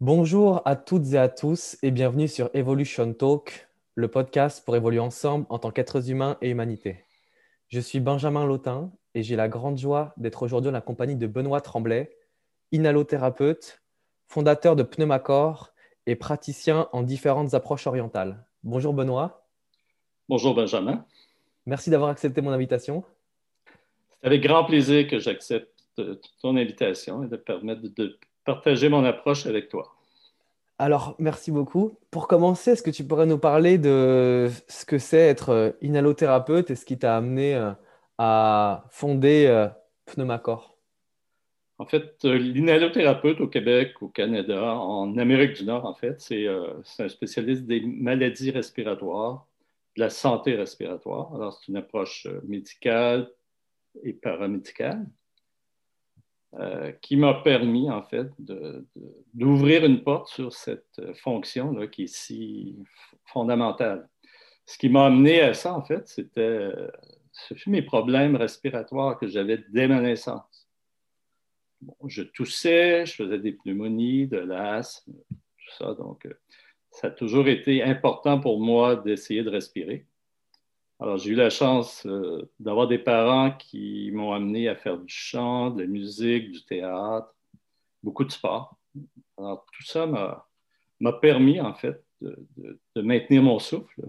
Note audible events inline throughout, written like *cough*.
Bonjour à toutes et à tous et bienvenue sur Evolution Talk, le podcast pour évoluer ensemble en tant qu'êtres humains et humanité. Je suis Benjamin Lautin et j'ai la grande joie d'être aujourd'hui en la compagnie de Benoît Tremblay, inhalothérapeute, fondateur de Pneumacor et praticien en différentes approches orientales. Bonjour Benoît. Bonjour Benjamin. Merci d'avoir accepté mon invitation. C'est avec grand plaisir que j'accepte ton invitation et de permettre de partager mon approche avec toi. Alors, merci beaucoup. Pour commencer, est-ce que tu pourrais nous parler de ce que c'est être euh, inhalothérapeute et ce qui t'a amené euh, à fonder euh, Pneumacor? En fait, l'inhalothérapeute au Québec, au Canada, en Amérique du Nord, en fait, c'est un spécialiste des maladies respiratoires, de la santé respiratoire. Alors, c'est une approche médicale et paramédicale. Euh, qui m'a permis, en fait, d'ouvrir une porte sur cette fonction là, qui est si fondamentale. Ce qui m'a amené à ça, en fait, c'était mes problèmes respiratoires que j'avais dès ma naissance. je toussais, je faisais des pneumonies, de l'asthme, tout ça. Donc, euh, ça a toujours été important pour moi d'essayer de respirer. Alors, j'ai eu la chance euh, d'avoir des parents qui m'ont amené à faire du chant, de la musique, du théâtre, beaucoup de sport. Alors, tout ça m'a permis, en fait, de, maintenir mon souffle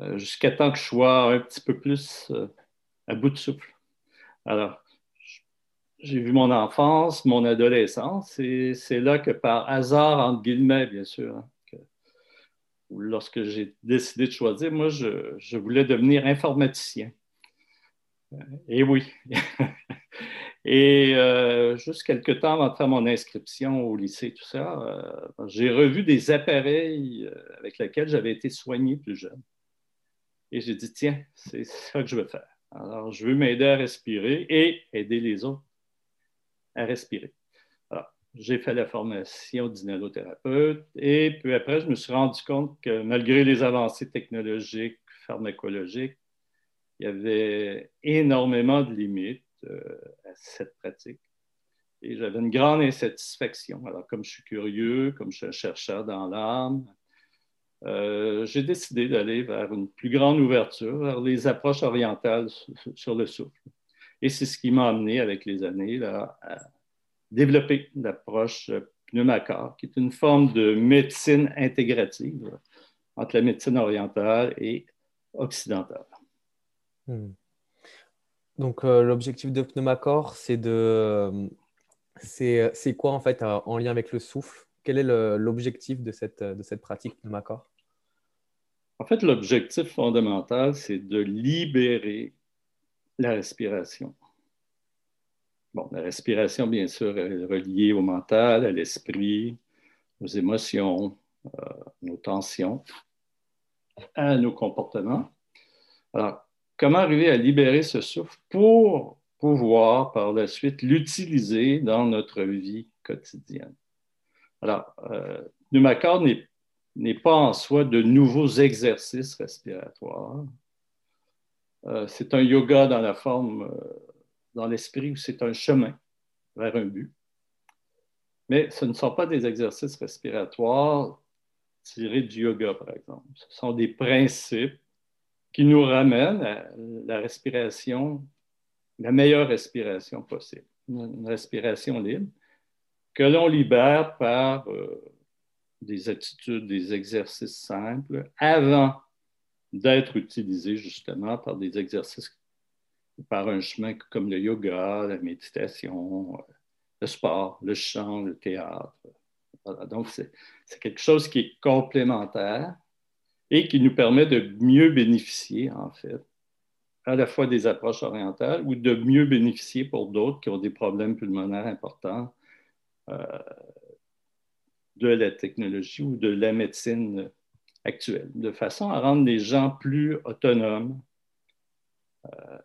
euh, jusqu'à temps que je sois un petit peu plus euh, à bout de souffle. Alors, j'ai vu mon enfance, mon adolescence, et c'est là que par hasard, entre guillemets, bien sûr, hein, lorsque j'ai décidé de choisir, moi, je, voulais devenir informaticien. Euh, et oui. *laughs* et euh, juste quelques temps avant mon inscription au lycée, tout ça, euh, j'ai revu des appareils avec lesquels j'avais été soigné plus jeune. Et j'ai dit, tiens, c'est ça que je veux faire. Alors, je veux m'aider à respirer et aider les autres à respirer j'ai fait la formation d'inhalothérapeute et puis après, je me suis rendu compte que malgré les avancées technologiques, pharmacologiques, il y avait énormément de limites euh, à cette pratique. Et j'avais une grande insatisfaction. Alors, comme je suis curieux, comme je suis un chercheur dans l'âme, euh, j'ai décidé d'aller vers une plus grande ouverture, vers les approches orientales sur le souffle. Et c'est ce qui m'a amené avec les années là, à, développer l'approche pneumacor, qui est une forme de médecine intégrative entre la médecine orientale et occidentale. Hmm. Donc, euh, l'objectif de pneumacor, c'est de. C'est quoi en fait en lien avec le souffle? Quel est l'objectif de cette, de cette pratique pneumacor En fait, l'objectif fondamental, c'est de libérer la respiration. Bon, la respiration, bien sûr, est reliée au mental, à l'esprit, aux émotions, euh, nos tensions, à nos comportements. Alors, comment arriver à libérer ce souffle pour pouvoir par la suite l'utiliser dans notre vie quotidienne? Alors, euh, n'est pas en soi de nouveaux exercices respiratoires. Euh, c'est un yoga dans la forme euh, dans l'esprit où c'est un chemin vers un but. Mais ce ne sont pas des exercices respiratoires tirés du yoga, par exemple. Ce sont des principes qui nous ramènent à la respiration, la meilleure respiration possible, une respiration libre, que l'on libère par euh, des attitudes, des exercices simples, avant d'être utilisés justement par des exercices par un chemin comme le yoga, la méditation, le sport, le chant, le théâtre. Donc, c'est quelque chose qui est complémentaire et qui nous permet de mieux bénéficier, en fait, à la fois des approches orientales ou de mieux bénéficier pour d'autres qui ont des problèmes pulmonaires importants euh, de la technologie ou de la médecine actuelle, de façon à rendre les gens plus autonomes. Euh,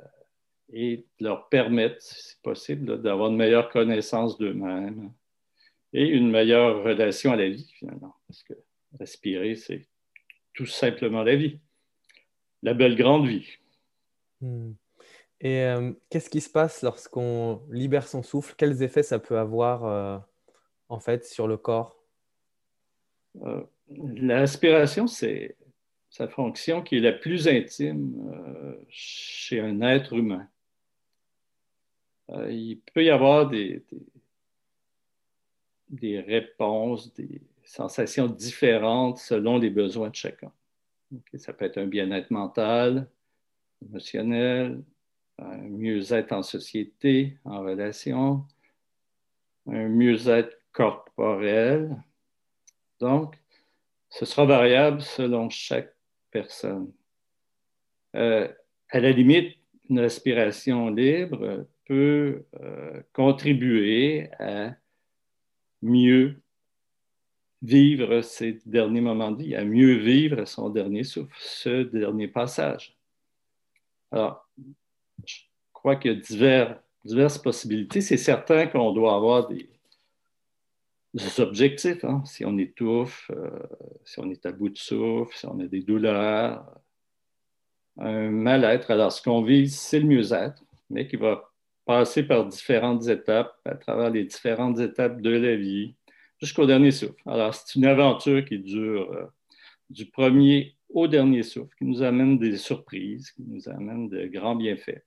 et leur permettre, si possible, d'avoir une meilleure connaissance d'eux-mêmes et une meilleure relation à la vie, finalement. Parce que respirer, c'est tout simplement la vie, la belle grande vie. Hmm. Et euh, qu'est-ce qui se passe lorsqu'on libère son souffle? Quels effets ça peut avoir euh, en fait sur le corps? Euh, la respiration, c'est sa fonction qui est la plus intime euh, chez un être humain. Euh, il peut y avoir des, des, réponses, des sensations différentes selon les besoins de chacun. ça peut être un bien-être mental, émotionnel, un mieux-être en société, en relation, un mieux-être corporel. Donc, ce sera variable selon chaque personne. Euh, à la limite, une respiration libre euh, contribuer à mieux vivre ses derniers moments de vie, à mieux vivre son dernier souffle, ce dernier passage. Alors, je crois qu'il y a diverses possibilités. C'est certain qu'on doit avoir des, objectifs. Hein. Si on étouffe, euh, si on est à bout de souffle, si on a des douleurs, un mal-être. Alors, ce qu'on vise, c'est le mieux-être, mais qui va passer par différentes étapes, à travers les différentes étapes de la vie, jusqu'au dernier souffle. Alors, c'est une aventure qui dure euh, du premier au dernier souffle, qui nous amène des surprises, qui nous amène de grands bienfaits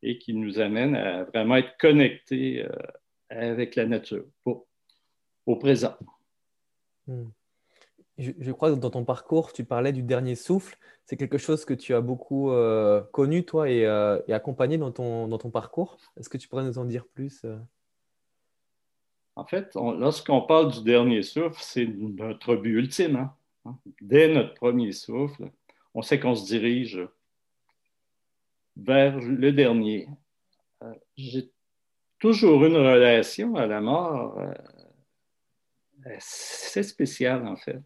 et qui nous amène à vraiment être connectés euh, avec la nature au, présent. Hmm. Je, crois que dans ton parcours, tu parlais du dernier souffle. C'est quelque chose que tu as beaucoup euh, connu, toi, et, accompagné dans ton, dans ton parcours. Est-ce que tu pourrais nous en dire plus en fait, lorsqu'on parle du dernier souffle, c'est notre but ultime. Hein. Hein. Dès notre premier souffle, on sait qu'on se dirige vers le dernier. Euh, j'ai toujours une relation à la mort euh, assez spéciale, en fait.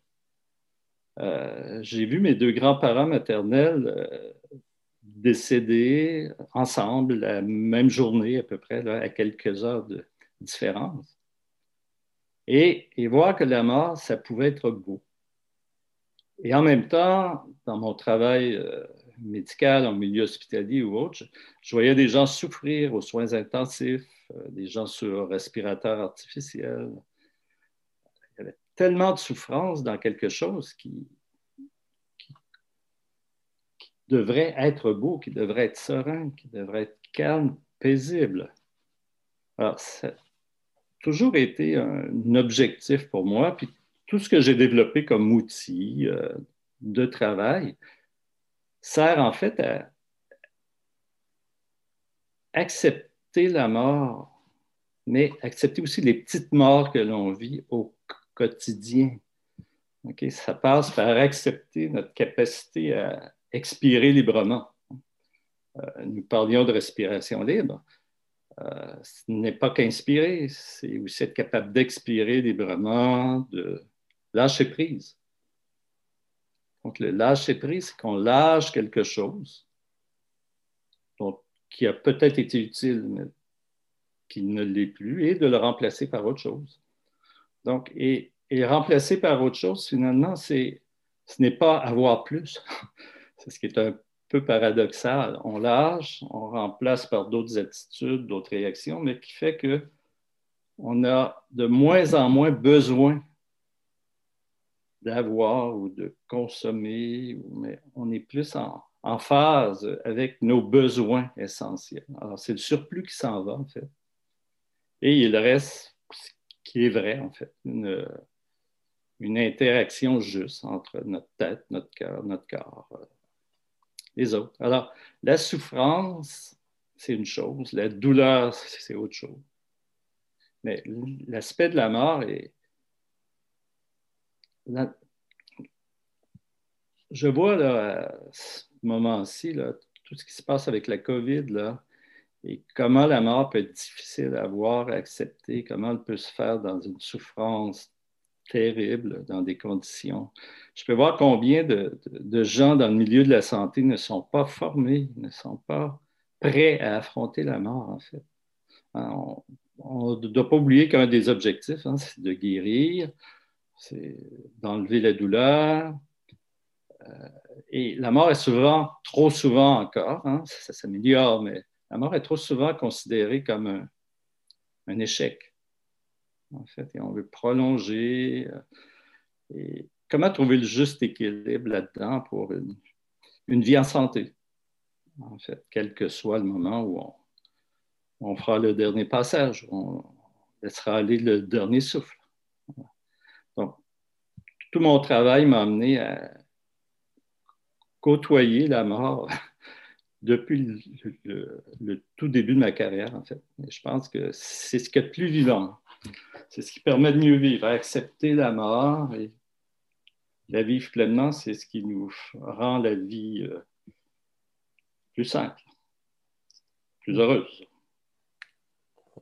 Euh, j'ai vu mes deux grands-parents maternels décéder ensemble la même journée à peu près, à quelques heures de différence et, voir que la mort, ça pouvait être beau. Et en même temps, dans mon travail euh, médical, en milieu hospitalier ou autre, je, voyais des gens souffrir aux soins intensifs, euh, des gens sur respirateur artificiel. Tellement de souffrance dans quelque chose qui, devrait être beau, qui devrait être serein, qui devrait être calme, paisible. Alors, toujours été un, objectif pour moi. Puis tout ce que j'ai développé comme outil euh, de travail sert en fait à accepter la mort, mais accepter aussi les petites morts que l'on vit au quotidien. Ça passe par accepter notre capacité à expirer librement. Euh, nous parlions de respiration libre. Euh, ce n'est pas qu'inspirer, c'est aussi être capable d'expirer librement, de lâcher prise. Donc, le lâcher prise, c'est qu'on lâche quelque chose qui a peut-être été utile, mais qui ne l'est plus, et de le remplacer par autre chose. Donc, et, remplacer par autre chose, finalement, c'est, ce n'est pas avoir plus. *laughs* c'est ce qui est un peu paradoxal. On lâche, on remplace par d'autres attitudes, d'autres réactions, mais qui fait que on a de moins en moins besoin d'avoir ou de consommer, mais on est plus en, phase avec nos besoins essentiels. Alors, c'est le surplus qui s'en va, en fait. Et il reste qui est vrai, en fait, une, interaction juste entre notre tête, notre cœur, notre corps les autres. Alors, la souffrance, c'est une chose, la douleur, c'est autre chose. Mais l'aspect de la mort est... Je vois à ce moment-ci tout ce qui se passe avec la COVID là, et comment la mort peut être difficile à voir, à accepter, comment elle peut se faire dans une souffrance terrible dans des conditions? Je peux voir combien de, gens dans le milieu de la santé ne sont pas formés, ne sont pas prêts à affronter la mort, en fait. Hein, on ne doit pas oublier qu'un des objectifs, hein, c'est de guérir, c'est d'enlever la douleur. Euh, et la mort est souvent, trop souvent encore, hein, ça, s'améliore, mais la mort est trop souvent considérée comme un échec en fait, et on veut prolonger. Euh, Et comment trouver le juste équilibre là-dedans pour une, vie en santé, en fait, quel que soit le moment où on, on fera le dernier passage, on laissera aller le dernier souffle. Donc, tout mon travail m'a amené à côtoyer la mort *laughs* depuis le, tout début de ma carrière, en fait. je pense que c'est ce qui est le plus vivant. C'est ce qui permet de mieux vivre, accepter la mort et la vivre pleinement, c'est ce qui nous rend la vie euh, plus simple, plus heureuse.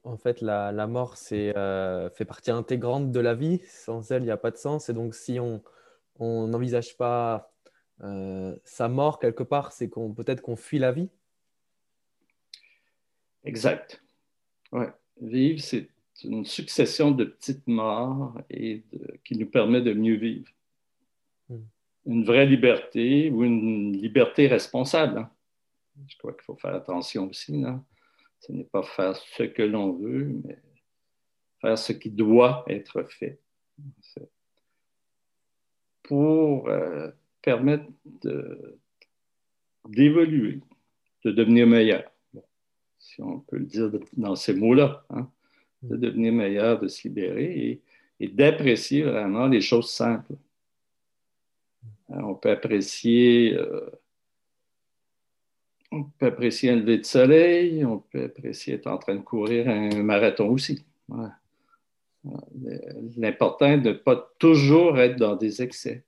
En fait, la, mort euh, fait partie intégrante de la vie. Sans elle, il n'y a pas de sens. Et donc, si on n'envisage pas euh, sa mort, quelque part, c'est qu'on peut-être qu'on fuit la vie Exact. Ouais. Vivre, c'est une succession de petites morts et qui nous permet de mieux vivre. Hmm. Une vraie liberté ou une liberté responsable. Hein. Je crois qu'il faut faire attention aussi. Ce n'est pas faire ce que l'on veut, mais faire ce qui doit être fait. Pour euh, permettre d'évoluer, de, devenir meilleur. si on peut le dire dans ces mots-là, hein, de mm. devenir meilleur, de se libérer et, d'apprécier vraiment les choses simples. Hein, on peut apprécier. Euh, on peut apprécier un lever de soleil, on peut apprécier être en train de courir un marathon aussi. L'important est de ne pas toujours être dans des excès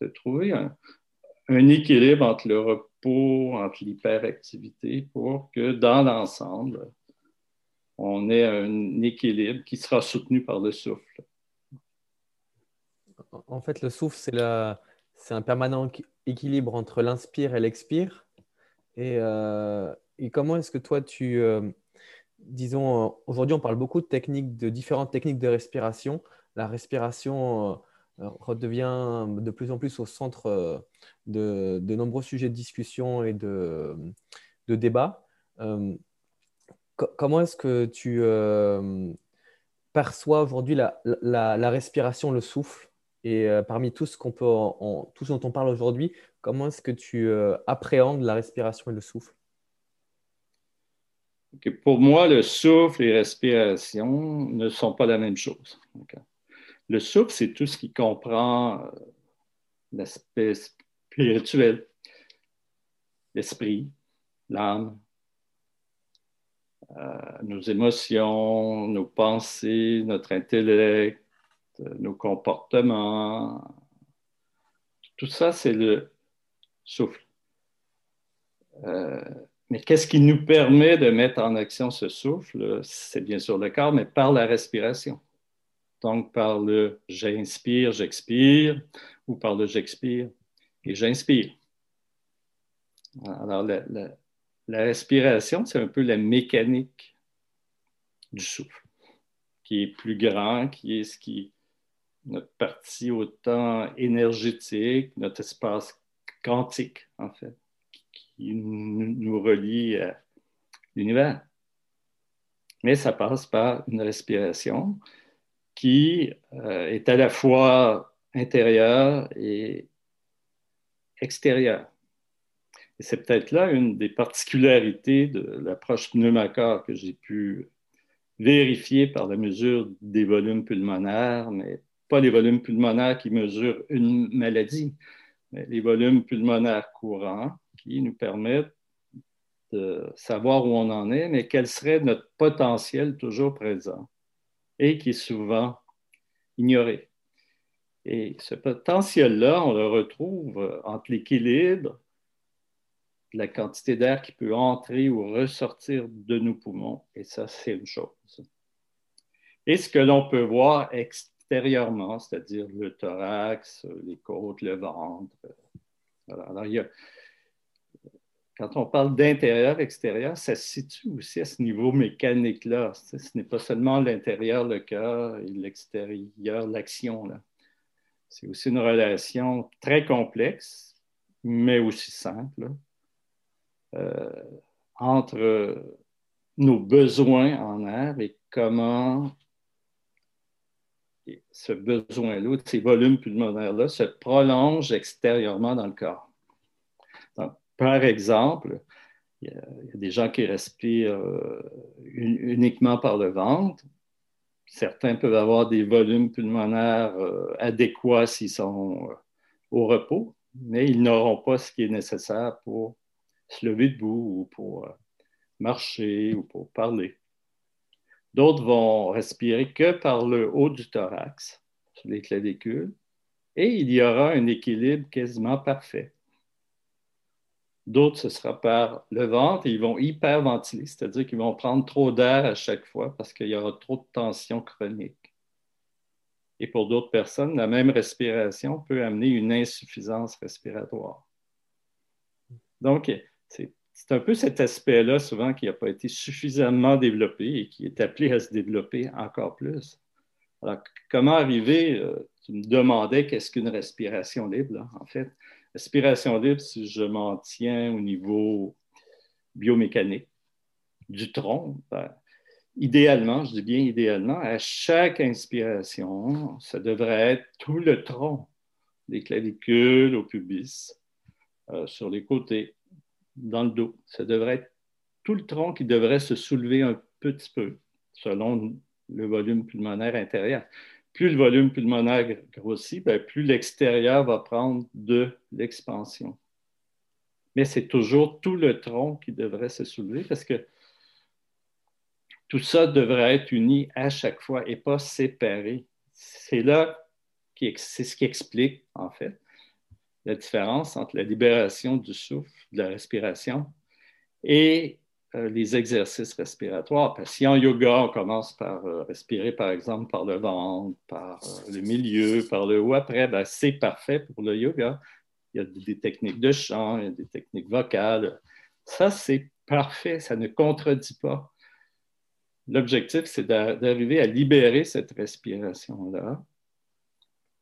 de trouver un, équilibre entre le repos, entre l'hyperactivité, pour que dans l'ensemble, on ait un équilibre qui sera soutenu par le souffle. En fait, le souffle, c'est, un permanent équilibre entre l'inspire et l'expire. Et, euh, comment est-ce que toi, tu... Euh, disons, aujourd'hui, on parle beaucoup de techniques, de différentes techniques de respiration. La respiration euh, redevient de plus en plus au centre euh, de, de nombreux sujets de discussion et de, de débat. Euh, comment est-ce que tu euh, perçois aujourd'hui la, la, respiration, le souffle? Et parmi tout ce, qu'on peut en, tout ce dont on parle aujourd'hui, comment est-ce que tu appréhendes la respiration et le souffle? Pour moi, le souffle et la respiration ne sont pas la même chose. Le souffle, c'est tout ce qui comprend euh, l'aspect spirituel, l'esprit, l'âme, euh, nos émotions, nos pensées, notre intellect, euh, nos comportements. Tout ça, c'est le souffle. mais qu'est-ce qui nous permet de mettre en action ce souffle? C'est bien sûr le corps, mais par la respiration. Donc, par le j'inspire, j'expire, ou par le j'expire et j'inspire. Alors, la, respiration, c'est un peu la mécanique du souffle, qui est plus grand, qui est ce qui notre partie autant énergétique, notre espace quantique, en fait, qui nous, nous relie à l'univers. Mais ça passe par une respiration qui euh, est à la fois intérieur et extérieur. Et c'est peut-être là une des particularités de l'approche pneumacor que j'ai pu vérifier par la mesure des volumes pulmonaires, mais pas les volumes pulmonaires qui mesurent une maladie, mais les volumes pulmonaires courants qui nous permettent de savoir où on en est, mais quel serait notre potentiel toujours présent et qui est souvent ignoré. Et ce potentiel-là, on le retrouve entre l'équilibre, la quantité d'air qui peut entrer ou ressortir de nos poumons, et ça, c'est une chose. Et ce que l'on peut voir extérieurement, c'est-à-dire le thorax, les côtes, le ventre. Alors, il y a, quand on parle d'intérieur, extérieur, ça se situe aussi à ce niveau mécanique-là. Ce n'est pas seulement l'intérieur, le cœur, et l'extérieur, l'action. C'est aussi une relation très complexe, mais aussi simple, euh, entre nos besoins en air et comment ce besoin-là, ces volumes pulmonaires-là, se prolongent extérieurement dans le corps. Par exemple, il y, a, des gens qui respirent euh, uniquement par le ventre. Certains peuvent avoir des volumes pulmonaires euh, adéquats s'ils sont euh, au repos, mais ils n'auront pas ce qui est nécessaire pour se lever debout ou pour marcher ou pour parler. D'autres vont respirer que par le haut du thorax, sur les clavicules, et il y aura un équilibre quasiment parfait. D'autres, ce sera par le ventre et ils vont hyperventiler, c'est-à-dire qu'ils vont prendre trop d'air à chaque fois parce qu'il y aura trop de tension chronique. Et pour d'autres personnes, la même respiration peut amener une insuffisance respiratoire. Donc, c'est un peu cet aspect-là, souvent, qui n'a pas été suffisamment développé et qui est appelé à se développer encore plus. Alors, comment arriver, euh, tu me demandais qu'est-ce qu'une respiration libre, en fait. Respiration libre, si je m'en tiens au niveau biomécanique du tronc, ben, idéalement, je dis bien idéalement, à chaque inspiration, ça devrait être tout le tronc, des clavicules au pubis, euh, sur les côtés, dans le dos. Ça devrait être tout le tronc qui devrait se soulever un petit peu selon le volume pulmonaire intérieur. Plus le volume pulmonaire grossit, ben, plus l'extérieur va prendre de l'expansion. Mais c'est toujours tout le tronc qui devrait se soulever parce que tout ça devrait être uni à chaque fois et pas séparé. C'est là c'est ce qui explique, en fait, la différence entre la libération du souffle, de la respiration, et les exercices respiratoires. Si en yoga, on commence par euh, respirer, par exemple, par le ventre, par euh, le milieu, par le haut après, ben, c'est parfait pour le yoga. Il y a des techniques de chant, il y a des techniques vocales. Ça, c'est parfait, ça ne contredit pas. L'objectif, c'est d'arriver à libérer cette respiration-là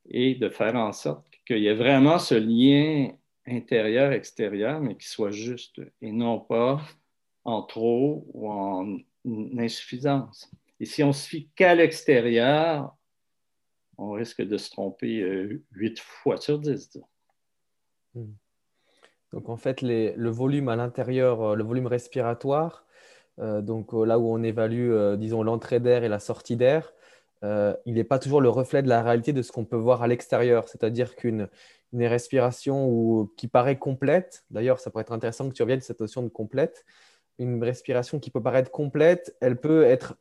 et de faire en sorte qu'il y ait vraiment ce lien intérieur-extérieur, mais qui soit juste et non pas en trop ou en insuffisance. Et si on se fie qu'à l'extérieur, on risque de se tromper euh, huit fois sur dix. Hmm. Donc en fait, le volume à l'intérieur, euh, le volume respiratoire, euh, donc là où on évalue, disons, l'entrée d'air et la sortie d'air, euh, il n'est pas toujours le reflet de la réalité de ce qu'on peut voir à l'extérieur. C'est-à-dire qu'une respiration qui paraît complète, d'ailleurs, ça pourrait être intéressant que tu reviennes cette notion de complète, une respiration qui peut paraître complète, elle peut être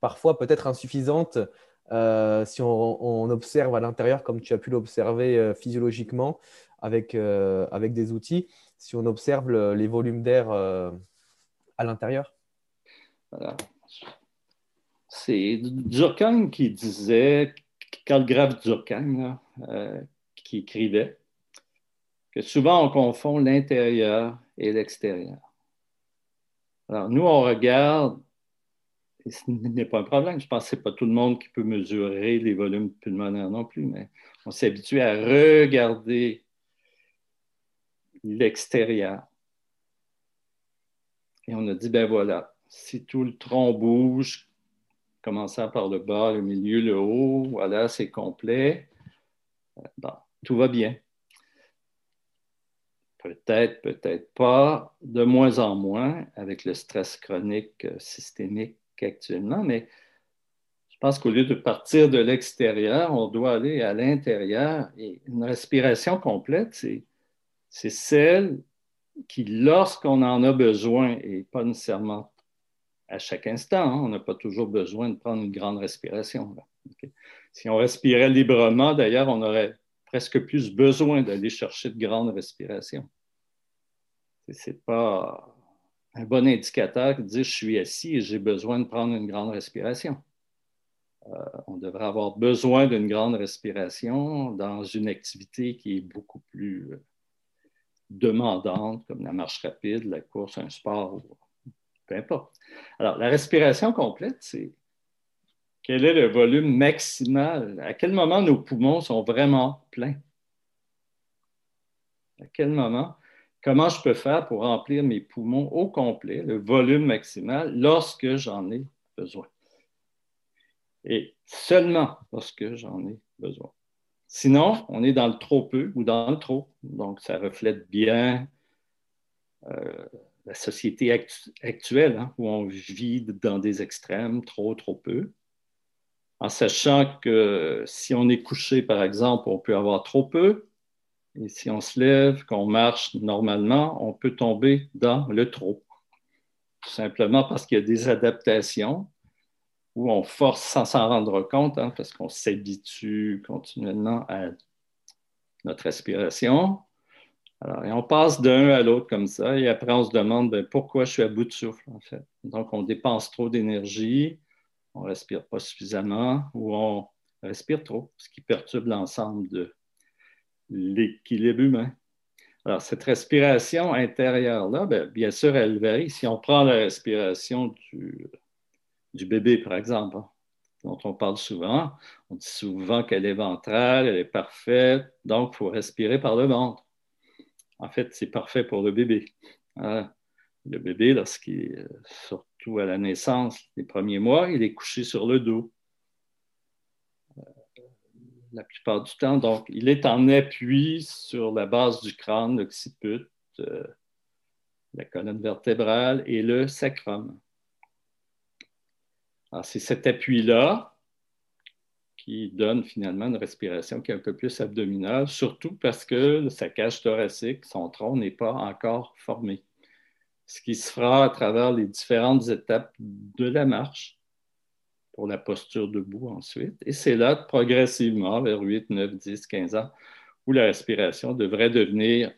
parfois peut-être insuffisante euh, si on, observe à l'intérieur, comme tu as pu l'observer euh, physiologiquement avec, avec des outils, si on observe les volumes d'air à l'intérieur. C'est Durkheim qui disait, Karl Graf Durkheim, euh, qui écrivait, que souvent on confond l'intérieur et l'extérieur. Alors, nous, on regarde, et ce n'est pas un problème, je pense que ce n'est pas tout le monde qui peut mesurer les volumes pulmonaires non plus, mais on s'est habitué à regarder l'extérieur. Et on a dit, ben voilà, si tout le tronc bouge, commençant par le bas, le milieu, le haut, voilà, c'est complet. Bon, tout va bien. Peut-être, peut-être pas, de moins en moins avec le stress chronique euh, systémique actuellement, mais je pense qu'au lieu de partir de l'extérieur, on doit aller à l'intérieur. Et une respiration complète, c'est celle qui, lorsqu'on en a besoin, et pas nécessairement à chaque instant. Hein. On n'a pas toujours besoin de prendre une grande respiration. Si on respirait librement, d'ailleurs, on aurait presque plus besoin d'aller chercher de grandes respirations. Ce n'est pas un bon indicateur qui dit je suis assis et j'ai besoin de prendre une grande respiration. Euh, on devrait avoir besoin d'une grande respiration dans une activité qui est beaucoup plus euh, demandante, comme la marche rapide, la course, un sport peu importe. Alors, la respiration complète, c'est quel est le volume maximal? À quel moment nos poumons sont vraiment pleins? À quel moment? Comment je peux faire pour remplir mes poumons au complet, le volume maximal, lorsque j'en ai besoin? et seulement lorsque j'en ai besoin. Sinon, on est dans le trop peu ou dans le trop. Donc, ça reflète bien euh, la société actuelle hein, où on vit dans des extrêmes, trop, trop peu. En sachant que si on est couché, par exemple, on peut avoir trop peu. Et si on se lève, qu'on marche normalement, on peut tomber dans le trop. Tout simplement parce qu'il y a des adaptations où on force sans s'en rendre compte, hein, parce qu'on s'habitue continuellement à notre respiration. Alors, et on passe d'un à l'autre comme ça, et après on se demande ben, pourquoi je suis à bout de souffle, en fait. Donc, on dépense trop d'énergie, on ne respire pas suffisamment, ou on respire trop, ce qui perturbe l'ensemble de l'équilibre humain. Alors, cette respiration intérieure-là, ben, bien sûr, elle varie. Si on prend la respiration du, bébé, par exemple, hein, dont on parle souvent. On dit souvent qu'elle est ventrale, elle est parfaite, donc il faut respirer par le ventre. En fait, c'est parfait pour le bébé. Hein. Le bébé, lorsqu'il, surtout à la naissance, les premiers mois, il est couché sur le dos. La plupart du temps, donc, il est en appui sur la base du crâne, l'occiput, euh, la colonne vertébrale et le sacrum. C'est cet appui-là qui donne finalement une respiration qui est un peu plus abdominale, surtout parce que sa cage thoracique, son tronc n'est pas encore formé. Ce qui se fera à travers les différentes étapes de la marche pour la posture debout ensuite. Et c'est là, progressivement, vers 8, 9, 10, 15 ans, où la respiration devrait devenir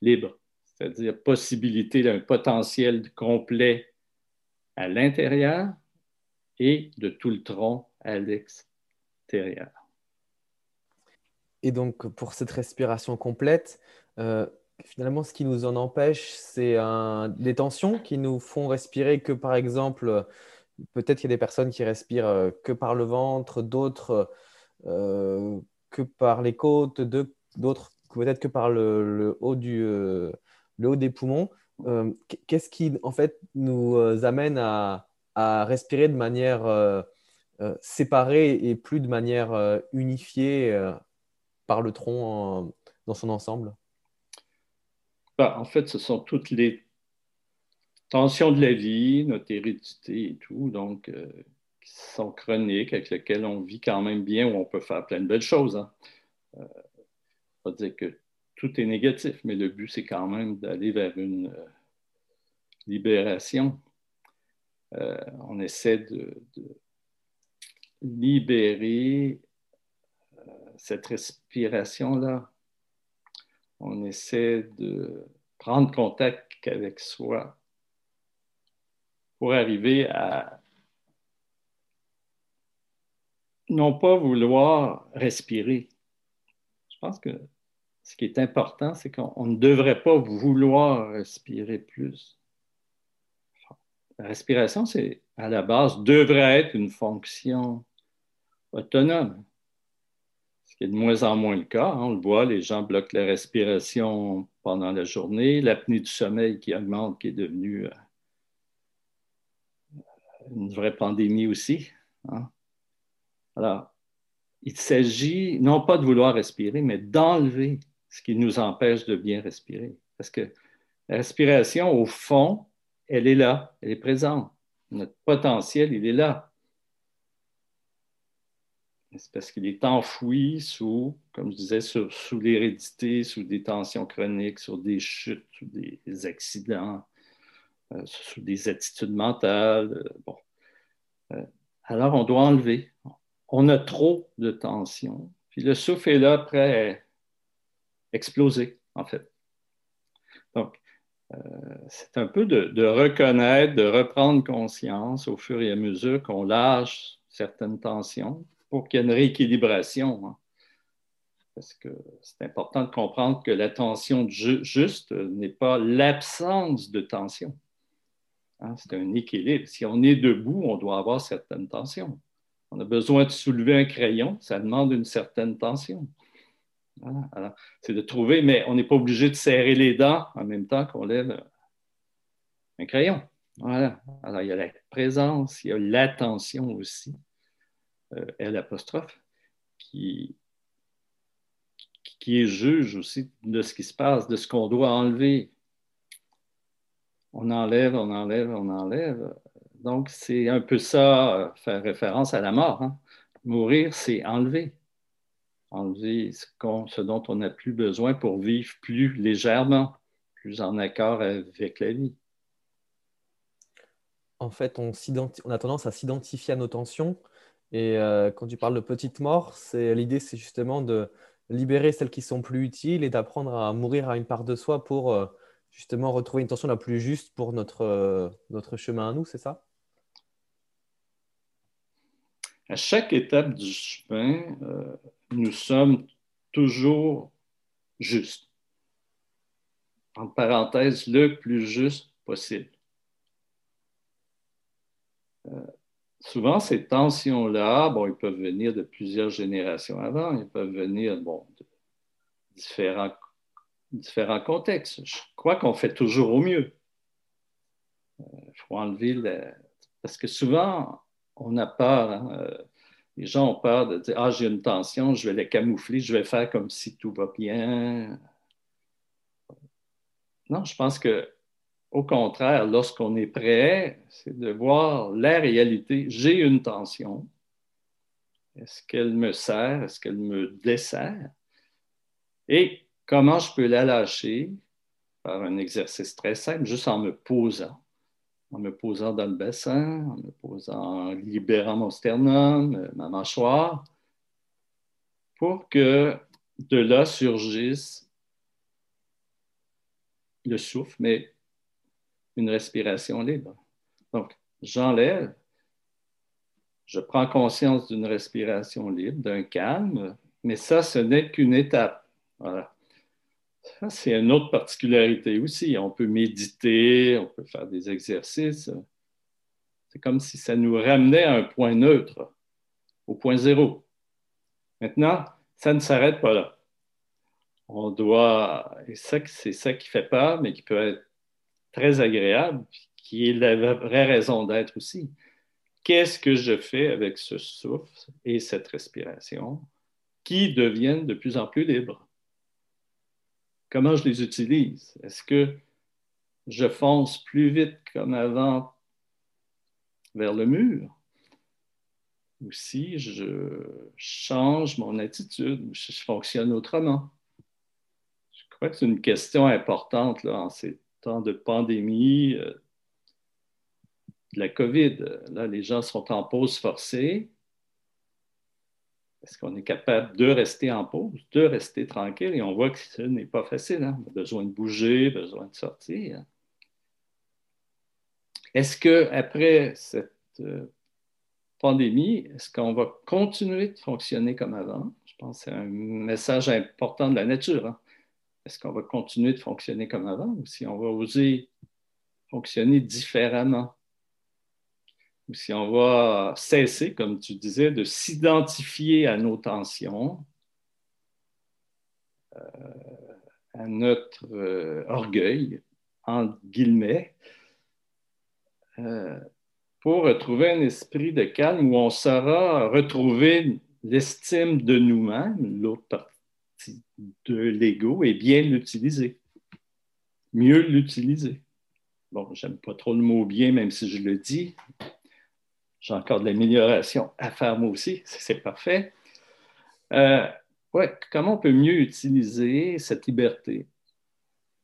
libre, c'est-à-dire possibilité d'un potentiel complet à l'intérieur et de tout le tronc à l'extérieur. Et donc, pour cette respiration complète, euh, finalement, ce qui nous en empêche, c'est des tensions qui nous font respirer que, par exemple, peut-être qu'il y a des personnes qui respirent euh, que par le ventre, d'autres euh, que par les côtes, d'autres peut-être que par le, haut du, le haut des poumons. Euh, qu'est-ce qui, en fait, nous euh, amène à, respirer de manière euh, séparée et plus de manière unifiée par le tronc dans son ensemble? Bah, En fait, ce sont toutes les tensions de la vie, notre hérédité et tout, donc qui sont chroniques, avec lesquelles on vit quand même bien, où on peut faire plein de belles choses. Hein. Euh, dire que tout est négatif, mais le but, c'est quand même d'aller vers une euh, libération. Euh, on essaie de, libérer euh, cette respiration-là. On essaie de prendre contact avec soi pour arriver à non pas vouloir respirer. Je pense que ce qui est important, c'est qu'on ne devrait pas vouloir respirer plus. La respiration, c'est à la base, devrait être une fonction autonome. Ce qui est de moins en moins le cas. Hein. On le voit, les gens bloquent la respiration pendant la journée, l'apnée du sommeil qui augmente, qui est devenue euh, une vraie pandémie aussi. Hein. Alors, il s'agit non pas de vouloir respirer, mais d'enlever ce qui nous empêche de bien respirer. Parce que la respiration, au fond, elle est là, elle est présente. Notre potentiel, il est là. C'est parce qu'il est enfoui sous, comme je disais, sous, l'hérédité, sous des tensions chroniques, sur des chutes, sous des accidents, euh, sous des attitudes mentales. Euh, bon. Euh, alors, on doit enlever. On a trop de tension. Puis le souffle est là, prêt exploser, en fait. Donc, c'est un peu de, reconnaître, de reprendre conscience au fur et à mesure qu'on lâche certaines tensions pour qu'il y ait une rééquilibration. Hein. Parce que c'est important de comprendre que la tension juste n'est pas l'absence de tension. Hein. c'est un équilibre. Si on est debout, on doit avoir certaines tensions. On a besoin de soulever un crayon, ça demande une certaine tension. C'est de trouver, mais on n'est pas obligé de serrer les dents en même temps qu'on lève un crayon. Voilà. Alors, il y a la présence, il y a l'attention aussi, euh, L apostrophe, qui est juge aussi de ce qui se passe, de ce qu'on doit enlever. On enlève, on enlève, on enlève. Donc, c'est un peu ça, euh, faire référence à la mort. Hein. Mourir, c'est enlever. Enlever ce, ce dont on n'a plus besoin pour vivre plus légèrement, plus en accord avec la vie. En fait, on, a tendance à s'identifier à nos tensions. Et euh, quand tu parles de petite mort, l'idée, c'est justement de libérer celles qui sont plus utiles et d'apprendre à mourir à une part de soi pour euh, justement retrouver une tension la plus juste pour notre, notre chemin à nous, c'est ça? À chaque étape du chemin, euh, nous sommes toujours justes. En parenthèse, le plus juste possible. Euh, souvent, ces tensions-là, bon, ils peuvent venir de plusieurs générations avant, ils peuvent venir bon, de différents, différents contextes. Je crois qu'on fait toujours au mieux. Il euh, faut enlever le... Parce que souvent, on a peur. Hein, euh, les gens ont peur de dire Ah, j'ai une tension, je vais la camoufler, je vais faire comme si tout va bien. Non, je pense que au contraire, lorsqu'on est prêt, c'est de voir la réalité. J'ai une tension. Est-ce qu'elle me sert? Est-ce qu'elle me dessert? Et comment je peux la lâcher par un exercice très simple, juste en me posant en me posant dans le bassin, en me posant, en libérant mon sternum, euh, ma mâchoire, pour que de là surgisse le souffle, mais une respiration libre. Donc, j'enlève, je prends conscience d'une respiration libre, d'un calme, mais ça, ce n'est qu'une étape. Voilà c'est une autre particularité aussi. On peut méditer, on peut faire des exercices. C'est comme si ça nous ramenait à un point neutre, au point zéro. Maintenant, ça ne s'arrête pas là. On doit, et c'est ça qui fait peur, mais qui peut être très agréable, qui est la vraie raison d'être aussi. Qu'est-ce que je fais avec ce souffle et cette respiration qui deviennent de plus en plus libres? Comment je les utilise? Est-ce que je fonce plus vite comme avant vers le mur? Ou si je change mon attitude, ou si je fonctionne autrement? Je crois que c'est une question importante en ces temps de pandémie, euh, de la COVID. Là, les gens sont en pause forcée. Est-ce qu'on est capable de rester en pause, de rester tranquille? Et on voit que ce n'est pas facile. Hein? On a besoin de bouger, besoin de sortir. Est-ce qu'après cette euh, pandémie, est-ce qu'on va continuer de fonctionner comme avant? Je pense que c'est un message important de la nature. Hein. Est-ce qu'on va continuer de fonctionner comme avant ou si on va oser fonctionner différemment? Ou si on va cesser, comme tu disais, de s'identifier à nos tensions, euh, à notre euh, orgueil, en guillemets, euh, pour retrouver un esprit de calme où on saura retrouver l'estime de nous-mêmes, l'autre partie de l'ego, et bien l'utiliser, mieux l'utiliser. Bon, j'aime pas trop le mot bien, même si je le dis, j'ai encore de l'amélioration à faire moi aussi, c'est parfait. Euh, ouais, comment on peut mieux utiliser cette liberté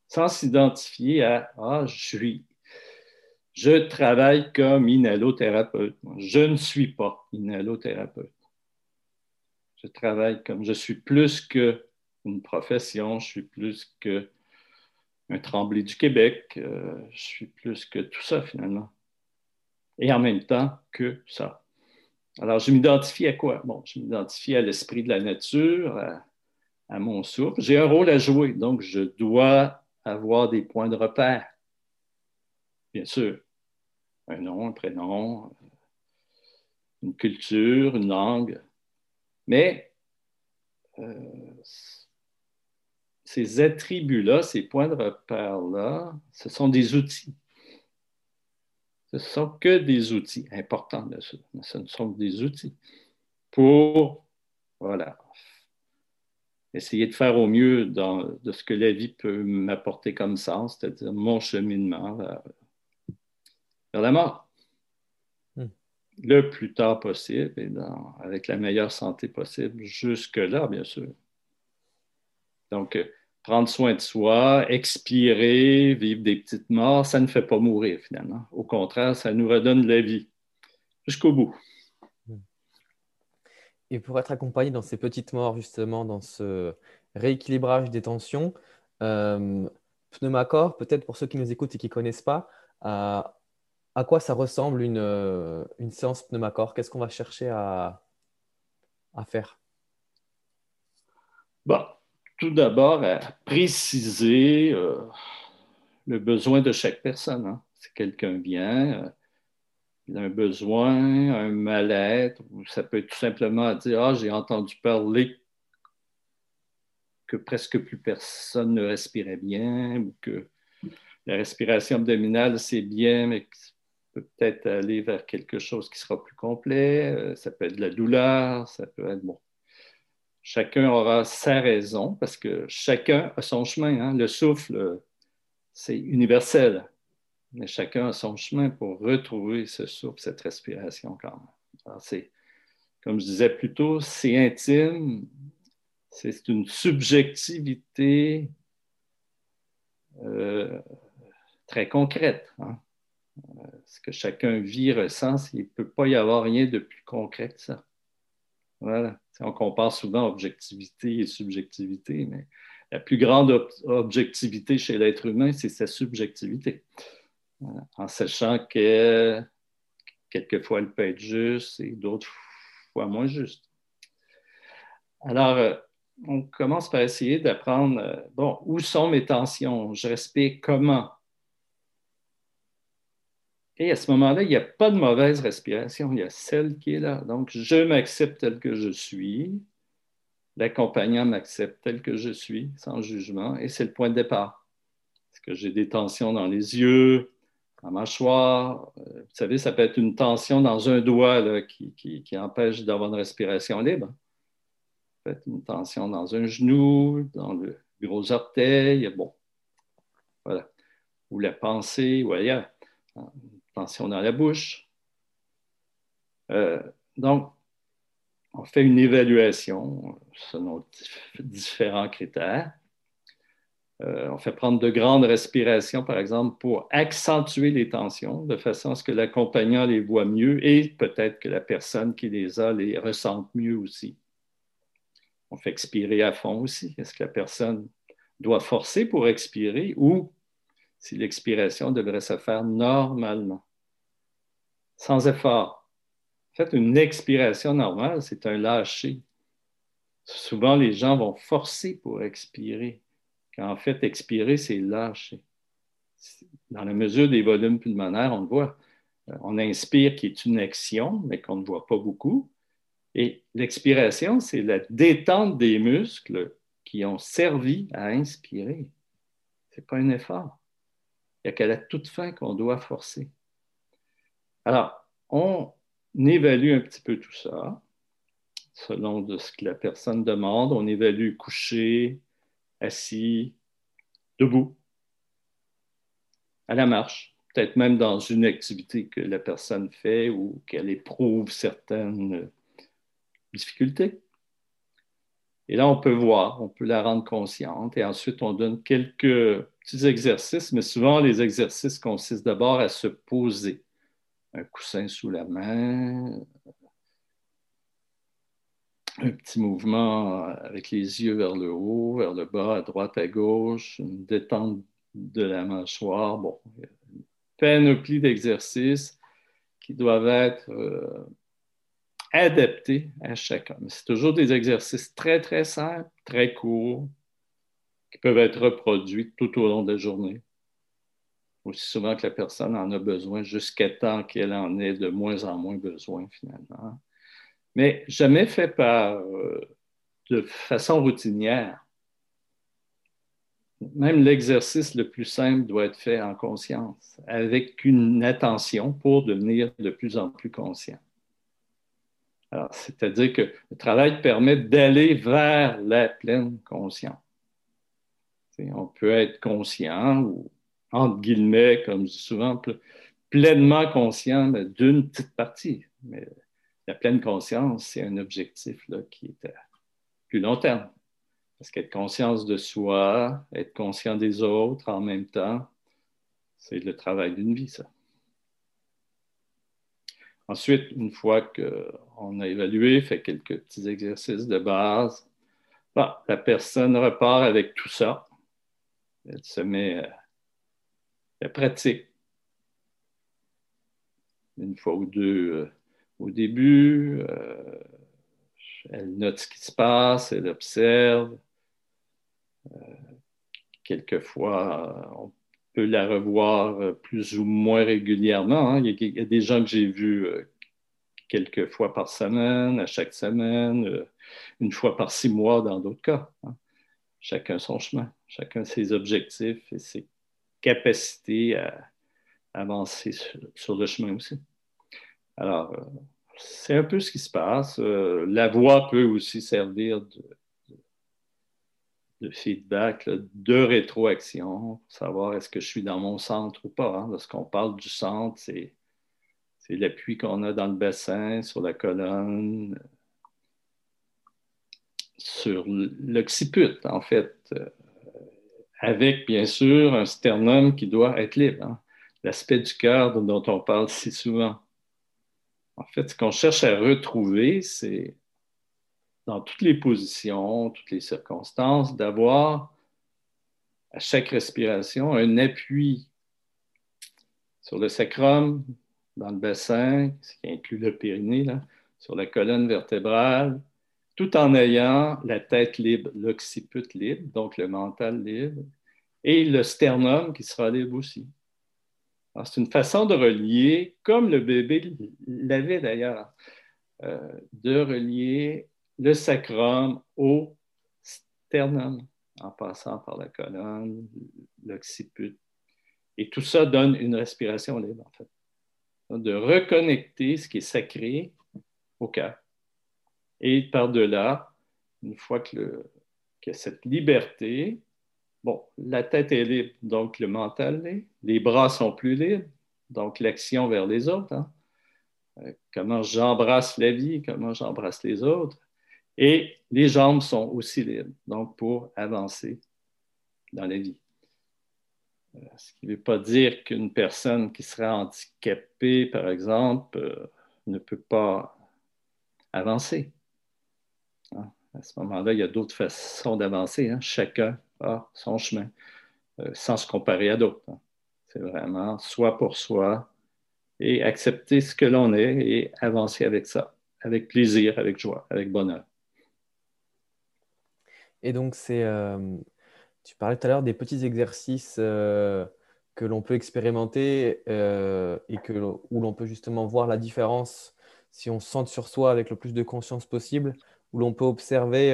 sans s'identifier à Ah, je suis, je travaille comme inhalothérapeute. Je ne suis pas inhalothérapeute. Je travaille comme je suis plus qu'une profession, je suis plus qu'un tremblé du Québec, euh, je suis plus que tout ça finalement et en même temps que ça. Alors, je m'identifie à quoi? Bon, je m'identifie à l'esprit de la nature, à, mon souffle. J'ai un rôle à jouer, donc je dois avoir des points de repère. Bien sûr, un nom, un prénom, une culture, une langue. Mais euh, ces attributs-là, ces points de repère-là, ce sont des outils Ce ne sont que des outils importants, bien sûr, mais ce ne sont que des outils pour, voilà, essayer de faire au mieux dans, de ce que la vie peut m'apporter comme sens, c'est-à-dire mon cheminement vers, la mort. Hmm. Le plus tard possible et avec la meilleure santé possible, jusque-là, bien sûr. Donc, euh, prendre soin de soi, expirer, vivre des petites morts, ça ne fait pas mourir finalement. Au contraire, ça nous redonne la vie jusqu'au bout. Et pour être accompagné dans ces petites morts, justement, dans ce rééquilibrage des tensions, euh, Pneumacor, peut-être pour ceux qui nous écoutent et qui ne connaissent pas, à, quoi ça ressemble une, euh, une séance Pneumacor? Qu'est-ce qu'on va chercher à, à faire? Bon, Tout d'abord, à préciser euh, le besoin de chaque personne. Hein. Si quelqu'un vient, euh, un besoin, un mal-être, ou ça peut être tout simplement dire Ah, j'ai entendu parler que presque plus personne ne respirait bien, ou que la respiration abdominale, c'est bien, mais peut peut-être aller vers quelque chose qui sera plus complet. Euh, ça peut être de la douleur, ça peut être bon. Chacun aura sa raison parce que chacun a son chemin. Hein. Le souffle, c'est universel mais chacun a son chemin pour retrouver ce souffle, cette respiration quand même. comme je disais plus tôt, c'est intime, c'est une subjectivité euh, très concrète. Hein. Euh, ce que chacun vit, ressent, il ne peut pas y avoir rien de plus concret que ça. Voilà. On compare souvent objectivité et subjectivité, mais la plus grande objectivité chez l'être humain, c'est sa subjectivité en sachant que quelquefois elle peut être juste et d'autres fois moins juste. Alors, euh, on commence par essayer d'apprendre, euh, bon, où sont mes tensions? Je respire comment? Et à ce moment-là, il n'y a pas de mauvaise respiration, il y a celle qui est là. Donc, je m'accepte tel que je suis, l'accompagnant m'accepte tel que je suis, sans jugement, et c'est le point de départ. Est-ce que j'ai des tensions dans les yeux, la mâchoire? Euh, vous savez, ça peut être une tension dans un doigt qui, empêche d'avoir une respiration libre. Ça peut être une tension dans un genou, dans le gros orteil, bon, voilà. Ou la pensée, ou ailleurs. Tension dans la bouche. Euh, donc, on fait une évaluation selon différents critères. Euh, on fait prendre de grandes respirations, par exemple, pour accentuer les tensions, de façon à ce que l'accompagnant les voit mieux et peut-être que la personne qui les a les ressente mieux aussi. On fait expirer à fond aussi. Est-ce que la personne doit forcer pour expirer ou si l'expiration devrait se faire normalement, sans effort? En fait, une expiration normale, c'est un lâcher. Souvent, les gens vont forcer pour expirer en fait, expirer, c'est lâcher. Dans la mesure des volumes pulmonaires, on voit. Euh, on inspire qui est une action, mais qu'on ne voit pas beaucoup. Et l'expiration, c'est la détente des muscles qui ont servi à inspirer. Ce n'est pas un effort. Il n'y a qu'à la toute fin qu'on doit forcer. Alors, on évalue un petit peu tout ça selon ce que la personne demande. On évalue coucher, assis, debout, à la marche, peut-être même dans une activité que la personne fait ou qu'elle éprouve certaines difficultés. Et là, on peut voir, on peut la rendre consciente et ensuite on donne quelques petits exercices, mais souvent les exercices consistent d'abord à se poser. Un coussin sous la main, un petit mouvement avec les yeux vers le haut, vers le bas, à droite, à gauche, une détente de la mâchoire. Bon, une panoplie d'exercices qui doivent être euh, adaptés à chacun. c'est toujours des exercices très, très simples, très courts, qui peuvent être reproduits tout au long de la journée. Aussi souvent que la personne en a besoin, jusqu'à temps qu'elle en ait de moins en moins besoin finalement mais jamais fait par, euh, de façon routinière. même l'exercice le plus simple doit être fait en conscience, avec une attention pour devenir de plus en plus conscient. c'est-à-dire que le travail permet d'aller vers la pleine conscience. On peut être conscient ou, entre guillemets, comme je dis souvent, pleinement conscient d'une petite partie. Mais la pleine conscience, c'est un objectif là, qui est à plus long terme. Parce qu'être conscience de soi, être conscient des autres en même temps, c'est le travail d'une vie, ça. Ensuite, une fois qu'on a évalué, fait quelques petits exercices de base, la personne repart avec tout ça. Elle se met la pratique. Une fois ou deux euh, au début, euh, elle note ce qui se passe, elle observe, euh, quelquefois, on peut la revoir plus ou moins régulièrement. Hein. Il, y a, des gens que j'ai vus quelques fois par semaine, à chaque semaine, une fois par six mois dans d'autres cas. Hein. Chacun son chemin, chacun ses objectifs et ses capacités à avancer sur, le chemin aussi. Alors, c'est un peu ce qui se passe. la voix peut aussi servir de, feedback, de rétroaction, pour savoir est-ce que je suis dans mon centre ou pas. Hein. Lorsqu'on parle du centre, c'est, l'appui qu'on a dans le bassin, sur la colonne, sur l'occiput, en fait, euh, avec bien sûr un sternum qui doit être libre. Hein. L'aspect du cœur dont on parle si souvent. En fait, ce qu'on cherche à retrouver, c'est dans toutes les positions, toutes les circonstances, d'avoir à chaque respiration un appui sur le sacrum, dans le bassin, ce qui inclut le périnée, sur la colonne vertébrale, tout en ayant la tête libre, l'occiput libre, donc le mental libre, et le sternum qui sera libre aussi. C'est une façon de relier, comme le bébé l'avait d'ailleurs, euh, de relier le sacrum au sternum, en passant par la colonne, l'occiput. Et tout ça donne une respiration libre, en fait. De reconnecter ce qui est sacré au cœur. Et par-delà, une fois que, le, que cette liberté, bon, la tête est libre, donc le mental l'est, les bras sont plus libres, donc l'action vers les autres. Hein. Euh, comment j'embrasse la vie, comment j'embrasse les autres. Et les jambes sont aussi libres, donc pour avancer dans la vie. Euh, ce qui ne veut pas dire qu'une personne qui serait handicapée, par exemple, euh, ne peut pas avancer. À ce moment-là, il y a d'autres façons d'avancer. Hein? Chacun a son chemin, euh, sans se comparer à d'autres. Hein. C'est vraiment soi pour soi et accepter ce que l'on est et avancer avec ça, avec plaisir, avec joie, avec bonheur. Et donc, c'est, euh, tu parlais tout à l'heure des petits exercices euh, que l'on peut expérimenter et où l'on peut justement voir la différence si on se sent sur soi avec le plus de conscience possible, où l'on peut observer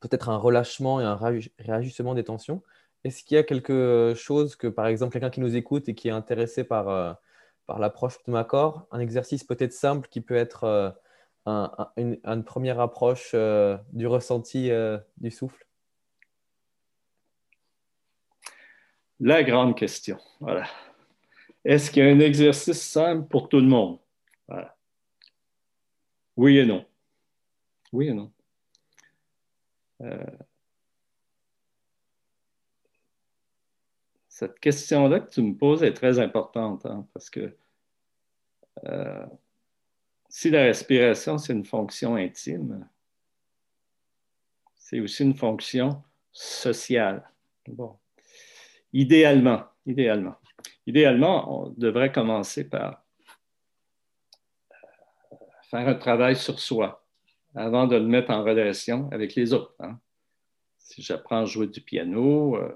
peut-être un relâchement et un réajustement des tensions. Est-ce qu'il y a quelque chose que, par exemple, quelqu'un qui nous écoute et qui est intéressé par, par l'approche de Macor, un exercice peut-être simple qui peut être une, première approche euh, du ressenti euh, du souffle? La grande question. Est-ce qu'il y a un exercice simple pour tout le monde? Oui et non. Oui et non? Euh, cette question-là que tu me poses est très importante hein, parce que si la respiration, c'est une fonction intime, c'est aussi une fonction sociale. Bon. Idéalement, idéalement. Idéalement, on devrait commencer par euh, faire un travail sur soi avant de le mettre en relation avec les autres. Hein. Si j'apprends à jouer du piano, euh,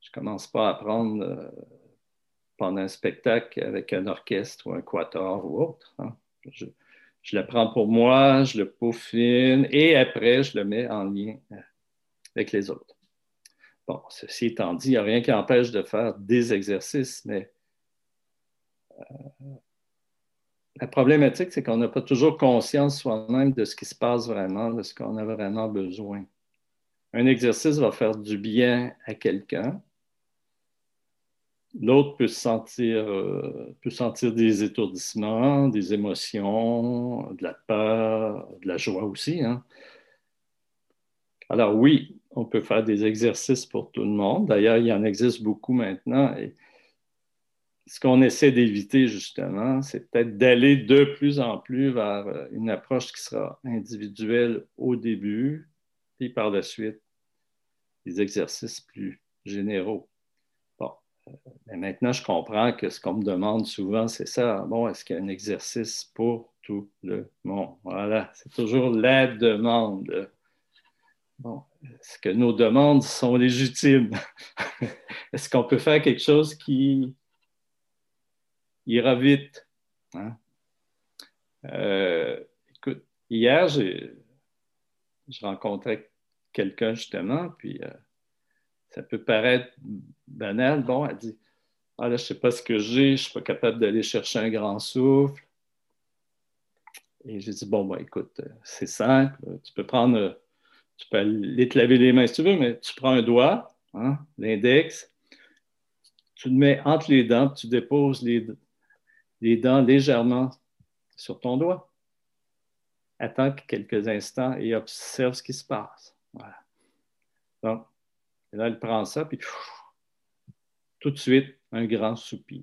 je ne commence pas à apprendre euh, pendant un spectacle avec un orchestre ou un quatuor ou autre. Hein. Je le prends pour moi, je le peaufine et après, je le mets en lien euh, avec les autres. Bon, ceci étant dit, il n'y a rien qui empêche de faire des exercices, mais la problématique, c'est qu'on n'a pas toujours conscience soi-même de ce qui se passe vraiment, de ce qu'on a vraiment besoin. Un exercice va faire du bien à quelqu'un. L'autre peut sentir, euh, peut sentir des étourdissements, des émotions, de la peur, de la joie aussi. Hein. Alors oui, on peut faire des exercices pour tout le monde. D'ailleurs, il y en existe beaucoup maintenant. Ce qu'on essaie d'éviter, justement, c'est peut-être d'aller de plus en plus vers euh, une approche qui sera individuelle au début, puis par la suite, des exercices plus généraux. Bon, euh, mais maintenant, je comprends que ce qu'on me demande souvent, c'est ça. Bon, est-ce qu'il y a un exercice pour tout le monde? Voilà, c'est toujours la demande. Bon, est-ce que nos demandes sont légitimes? *laughs* est-ce qu'on peut faire quelque chose qui ira vite? Hein? Euh, écoute, hier, je rencontrais quelqu'un justement, puis euh, ça peut paraître banal. Bon, elle dit Ah là, je ne sais pas ce que j'ai, je ne suis pas capable d'aller chercher un grand souffle. Et j'ai dit Bon, ben, écoute, euh, c'est simple, tu peux prendre tu peux aller te laver les mains si tu veux, mais tu prends un doigt, hein, l'index, tu le mets entre les dents, tu déposes les, les dents légèrement sur ton doigt. Attends quelques instants et observe ce qui se passe. Voilà. Donc, là, elle prend ça, puis tout de suite, un grand soupir.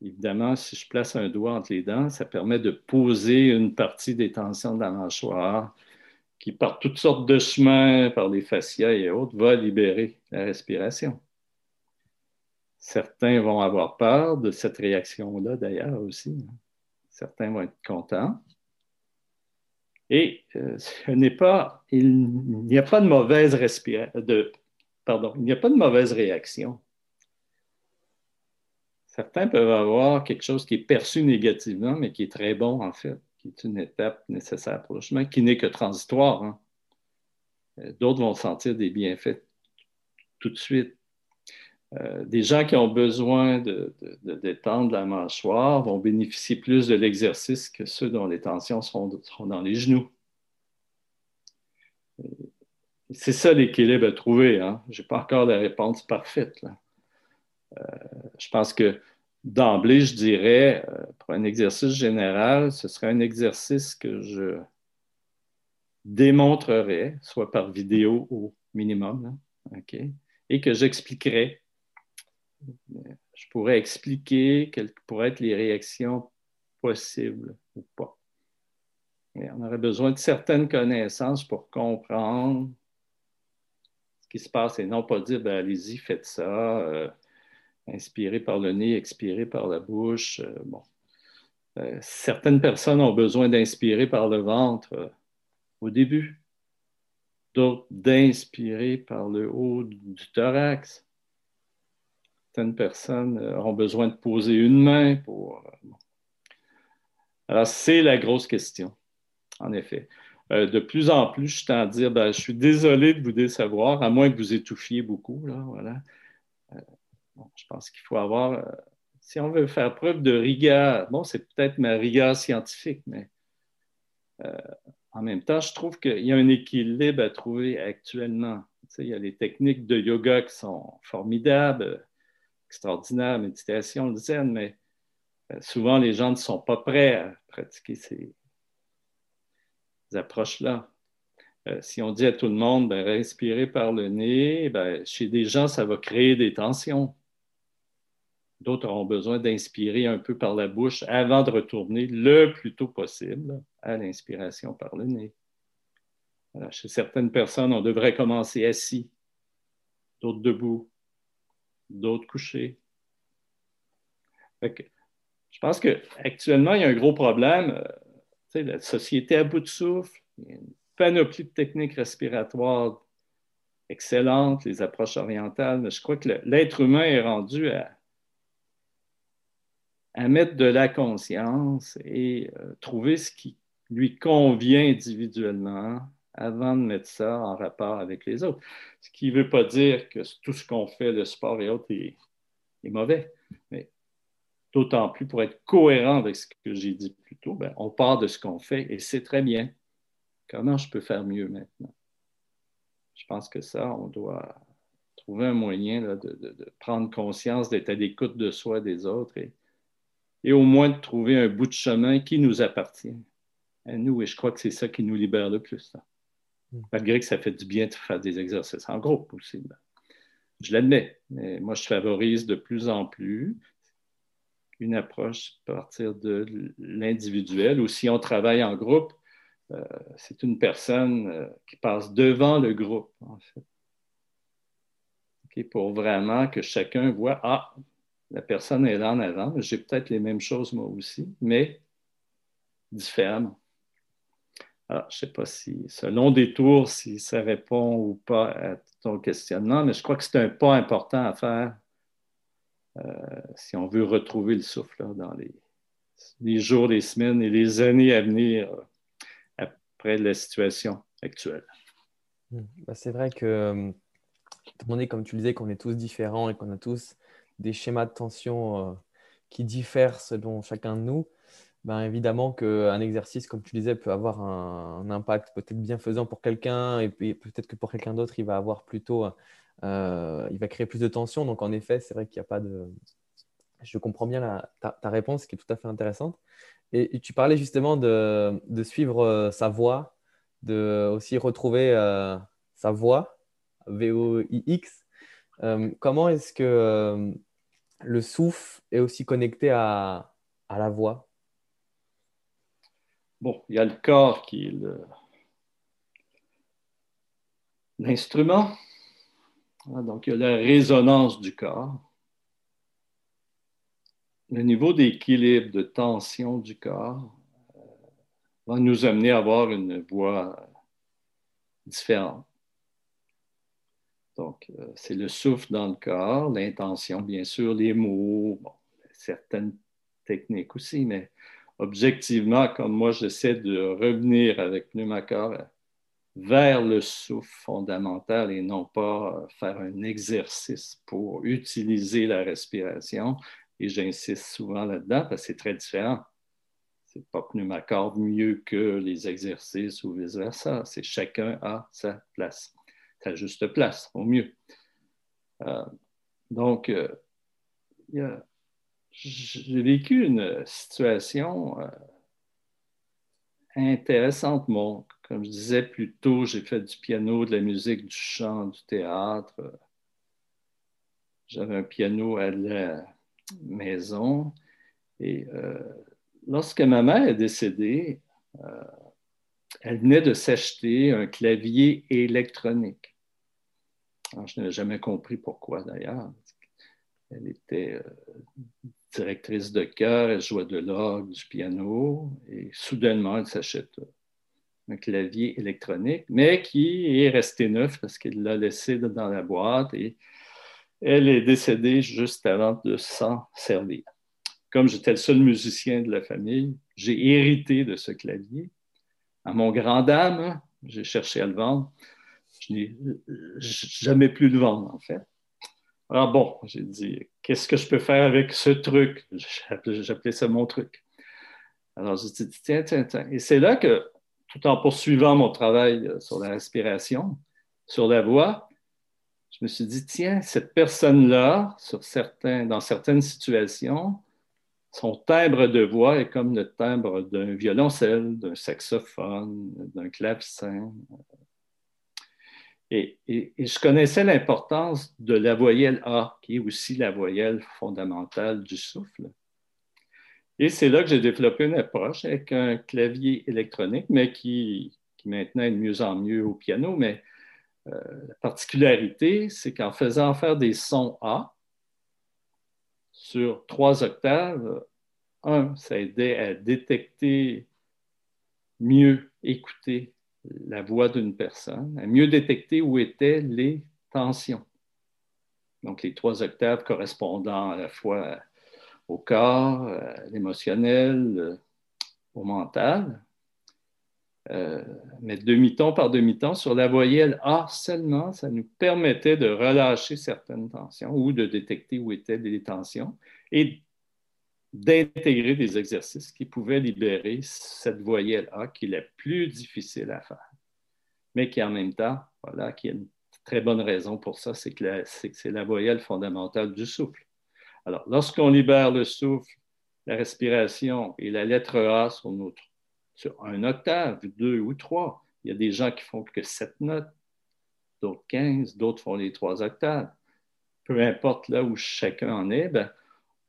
Évidemment, si je place un doigt entre les dents, ça permet de poser une partie des tensions de la mâchoire qui, par toutes sortes de chemins, par les fascias et autres, va libérer la respiration. Certains vont avoir peur de cette réaction-là, d'ailleurs, aussi. Certains vont être contents. Et euh, ce n'est pas, il n'y a pas de mauvaise réaction. Certains peuvent avoir quelque chose qui est perçu négativement, mais qui est très bon, en fait, qui est une étape nécessaire pour le chemin, qui n'est que transitoire. Hein. Euh, d'autres vont sentir des bienfaits tout de suite. Euh, des gens qui ont besoin de, détendre la mâchoire vont bénéficier plus de l'exercice que ceux dont les tensions seront, dans les genoux. C'est ça l'équilibre à trouver. Hein. Je n'ai pas encore la réponse parfaite. Euh, je pense que d'emblée, je dirais, euh, pour un exercice général, ce serait un exercice que je démontrerais, soit par vidéo au minimum, et que j'expliquerais. Je pourrais expliquer quelles pourraient être les réactions possibles ou pas. on aurait besoin de certaines connaissances pour comprendre ce qui se passe et non pas dire ben, allez-y, faites ça. Euh, inspiré par le nez, expiré par la bouche. Euh. Euh, certaines personnes ont besoin d'inspirer par le ventre au début, d'autres d'inspirer par le haut du thorax. Certaines personnes ont besoin de poser une main pour. Alors, c'est la grosse question, en effet. de plus en plus, je tends à dire, ben, je suis désolé de vous décevoir, à moins que vous étouffiez beaucoup. Là, voilà je pense qu'il faut avoir, euh, si on veut faire preuve de rigueur, bon, c'est peut-être ma rigueur scientifique, mais euh, en même temps, je trouve qu'il y a un équilibre à trouver actuellement. il y a les techniques de yoga qui sont formidables, extraordinaires, méditation, zen, mais euh, souvent les gens ne sont pas prêts à pratiquer ces approches-là. si on dit à tout le monde, ben, respirer par le nez, ben, chez des gens, ça va créer des tensions. D'autres auront besoin d'inspirer un peu par la bouche avant de retourner le plus tôt possible à l'inspiration par le nez. Chez certaines personnes, on devrait commencer assis, d'autres debout, d'autres couchés. je pense qu'actuellement, il y a un gros problème. Euh, la société à bout de souffle, il y a une panoplie de techniques respiratoires excellentes, les approches orientales, mais je crois que l'être humain est rendu à mettre de la conscience et euh, trouver ce qui lui convient individuellement avant de mettre ça en rapport avec les autres. Ce qui ne veut pas dire que tout ce qu'on fait, le sport et autres, est, mauvais. Mais d'autant plus pour être cohérent avec ce que j'ai dit plus tôt, ben, on part de ce qu'on fait et c'est très bien. Comment je peux faire mieux maintenant? Je pense que ça, on doit trouver un moyen de, prendre conscience, d'être à l'écoute de soi des autres et, au moins de trouver un bout de chemin qui nous appartient à nous. Et je crois que c'est ça qui nous libère le plus. Malgré que ça fait du bien de faire des exercices en groupe aussi. Je l'admets, mais moi, je favorise de plus en plus une approche à partir de l'individuel ou si on travaille en groupe, euh, c'est une personne euh, qui passe devant le groupe, en fait. pour vraiment que chacun voit, ah, la personne est là en avant, j'ai peut-être les mêmes choses moi aussi, mais différemment. Alors, je ne sais pas si, selon des tours, si ça répond ou pas à ton questionnement, mais je crois que c'est un pas important à faire euh, si on veut retrouver le souffle dans les, jours, les semaines et les années à venir euh, après la situation actuelle. Hmm. Bah, c'est vrai que, euh, est, comme tu le disais, qu'on est tous différents et qu'on a tous des schémas de tension qui diffèrent selon chacun de nous ben évidemment qu'un exercice, comme tu disais, peut avoir un, impact peut-être bienfaisant pour quelqu'un et peut-être que pour quelqu'un d'autre, il va avoir plutôt, euh, il va créer plus de tension. Donc en effet, c'est vrai qu'il n'y a pas de. Je comprends bien ta, réponse qui est tout à fait intéressante. Et, tu parlais justement de, de, suivre euh, sa voix, de aussi retrouver euh, sa voix, V-O-I-X. comment est-ce que le souffle est aussi connecté à, à la voix? Bon, il y a le corps qui est l'instrument. Ah, donc, il y a la résonance du corps. Le niveau d'équilibre, de tension du corps euh, va nous amener à avoir une voix différente. Donc, euh, c'est le souffle dans le corps, l'intention, bien sûr, les mots, certaines techniques aussi, mais objectivement, comme moi, j'essaie de revenir avec Pneumacor vers le souffle fondamental et non pas faire un exercice pour utiliser la respiration. Et j'insiste souvent là-dedans parce que c'est très différent. C'est pas Pneumacor mieux que les exercices ou vice-versa. C'est chacun à sa place, sa juste place, au mieux. Euh, donc, euh, il y a j'ai vécu une situation euh, intéressante. comme je disais plus tôt, j'ai fait du piano, de la musique, du chant, du théâtre. J'avais un piano à la maison. Et euh, lorsque ma mère est décédée, euh, elle venait de s'acheter un clavier électronique. je n'ai jamais compris pourquoi d'ailleurs. Elle était directrice de chœur, elle jouait de l'orgue, du piano, et soudainement, elle s'achète un clavier électronique, mais qui est resté neuf parce qu'elle l'a laissé dans la boîte et elle est décédée juste avant de s'en servir. Comme j'étais le seul musicien de la famille, j'ai hérité de ce clavier. À mon grand dame, j'ai cherché à le vendre. Je n'ai jamais pu le vendre, en fait. Alors bon, j'ai dit, qu'est-ce que je peux faire avec ce truc? J'appelais ça mon truc. Alors j'ai dit, tiens, tiens, tiens. Et c'est là que, tout en poursuivant mon travail euh, sur la respiration, sur la voix, je me suis dit, tiens, cette personne-là, dans certaines situations, son timbre de voix est comme le timbre d'un violoncelle, d'un saxophone, d'un clavecin, et, je connaissais l'importance de la voyelle A, qui est aussi la voyelle fondamentale du souffle. Et c'est là que j'ai développé une approche avec un clavier électronique, mais qui, maintenant est de mieux en mieux au piano. Mais euh, la particularité, c'est qu'en faisant faire des sons A sur trois octaves, un, ça aidait à détecter mieux, écouter la voix d'une personne, à mieux détecter où étaient les tensions. Donc, les trois octaves correspondant à la fois au corps, à l'émotionnel, au mental. euh, mais demi-ton par demi-ton sur la voyelle A seulement, ça nous permettait de relâcher certaines tensions ou de détecter où étaient les tensions et d'intégrer des exercices qui pouvaient libérer cette voyelle A qui est la plus difficile à faire, mais qui en même temps, voilà, qui a une très bonne raison pour ça, c'est que c'est la voyelle fondamentale du souffle. Alors, lorsqu'on libère le souffle, la respiration et la lettre A notre sur un octave, deux ou trois. Il y a des gens qui font que sept notes, d'autres quinze, d'autres font les trois octaves. Peu importe là où chacun en est, ben,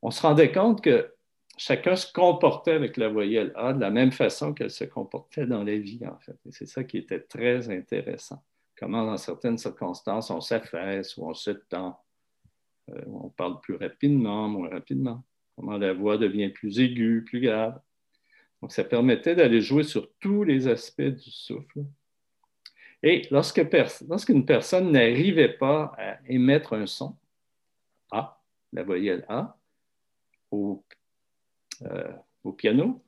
on se rendait compte que chacun se comportait avec la voyelle A de la même façon qu'elle se comportait dans la vie, en fait. Et c'est ça qui était très intéressant. Comment, dans certaines circonstances, on s'affaisse ou on se tend, euh, on parle plus rapidement, moins rapidement. Comment la voix devient plus aiguë, plus grave. Donc, ça permettait d'aller jouer sur tous les aspects du souffle. Et lorsqu'une personne n'arrivait pas à émettre un son, A, la voyelle A, au, euh, piano,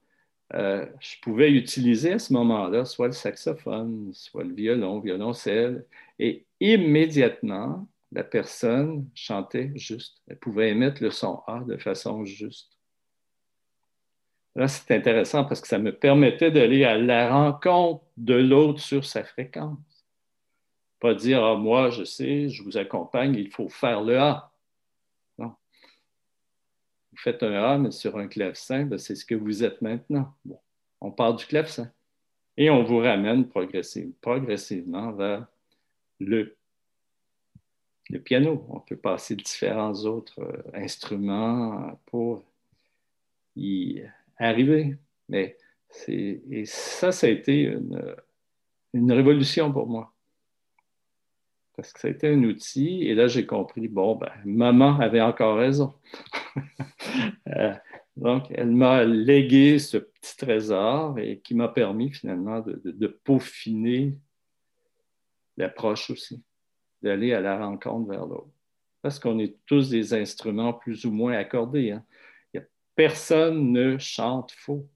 euh, je pouvais utiliser à ce moment-là soit le saxophone, soit le violon, violoncelle, et immédiatement, la personne chantait juste. Elle pouvait émettre le son A de façon juste. Là, c'est intéressant parce que ça me permettait d'aller à la rencontre de l'autre sur sa fréquence. Pas dire, ah, moi, je sais, je vous accompagne, il faut faire le A. Vous faites un mais sur un clavecin, ben, c'est ce que vous êtes maintenant. Bon, on part du clavecin et on vous ramène progressivement vers le, le piano. On peut passer différents autres euh, instruments pour y arriver. Mais et ça, ça a été une, révolution pour moi. Parce que ça a été un outil, et là, j'ai compris, bon, ben, maman avait encore raison. *laughs* Euh, donc, elle m'a légué ce petit trésor et qui m'a permis finalement de, peaufiner l'approche aussi, d'aller à la rencontre vers l'autre. Parce qu'on est tous des instruments plus ou moins accordés. Hein. Personne ne chante faux.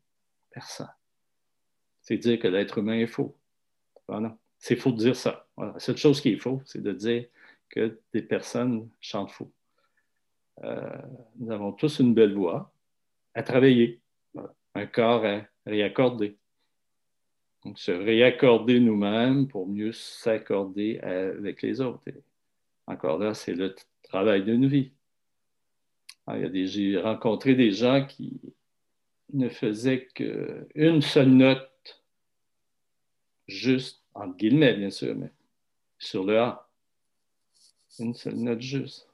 Personne. C'est dire que l'être humain est faux. C'est faux de dire ça. La seule chose qui est faux, c'est de dire que des personnes chantent faux. Euh, nous avons tous une belle voix à travailler, un corps à réaccorder. Donc, se réaccorder nous-mêmes pour mieux s'accorder avec les autres. encore là, c'est le travail d'une vie. Ah, j'ai rencontré des gens qui ne faisaient qu'une seule note, juste, entre guillemets, bien sûr, mais sur le A. Une seule note juste.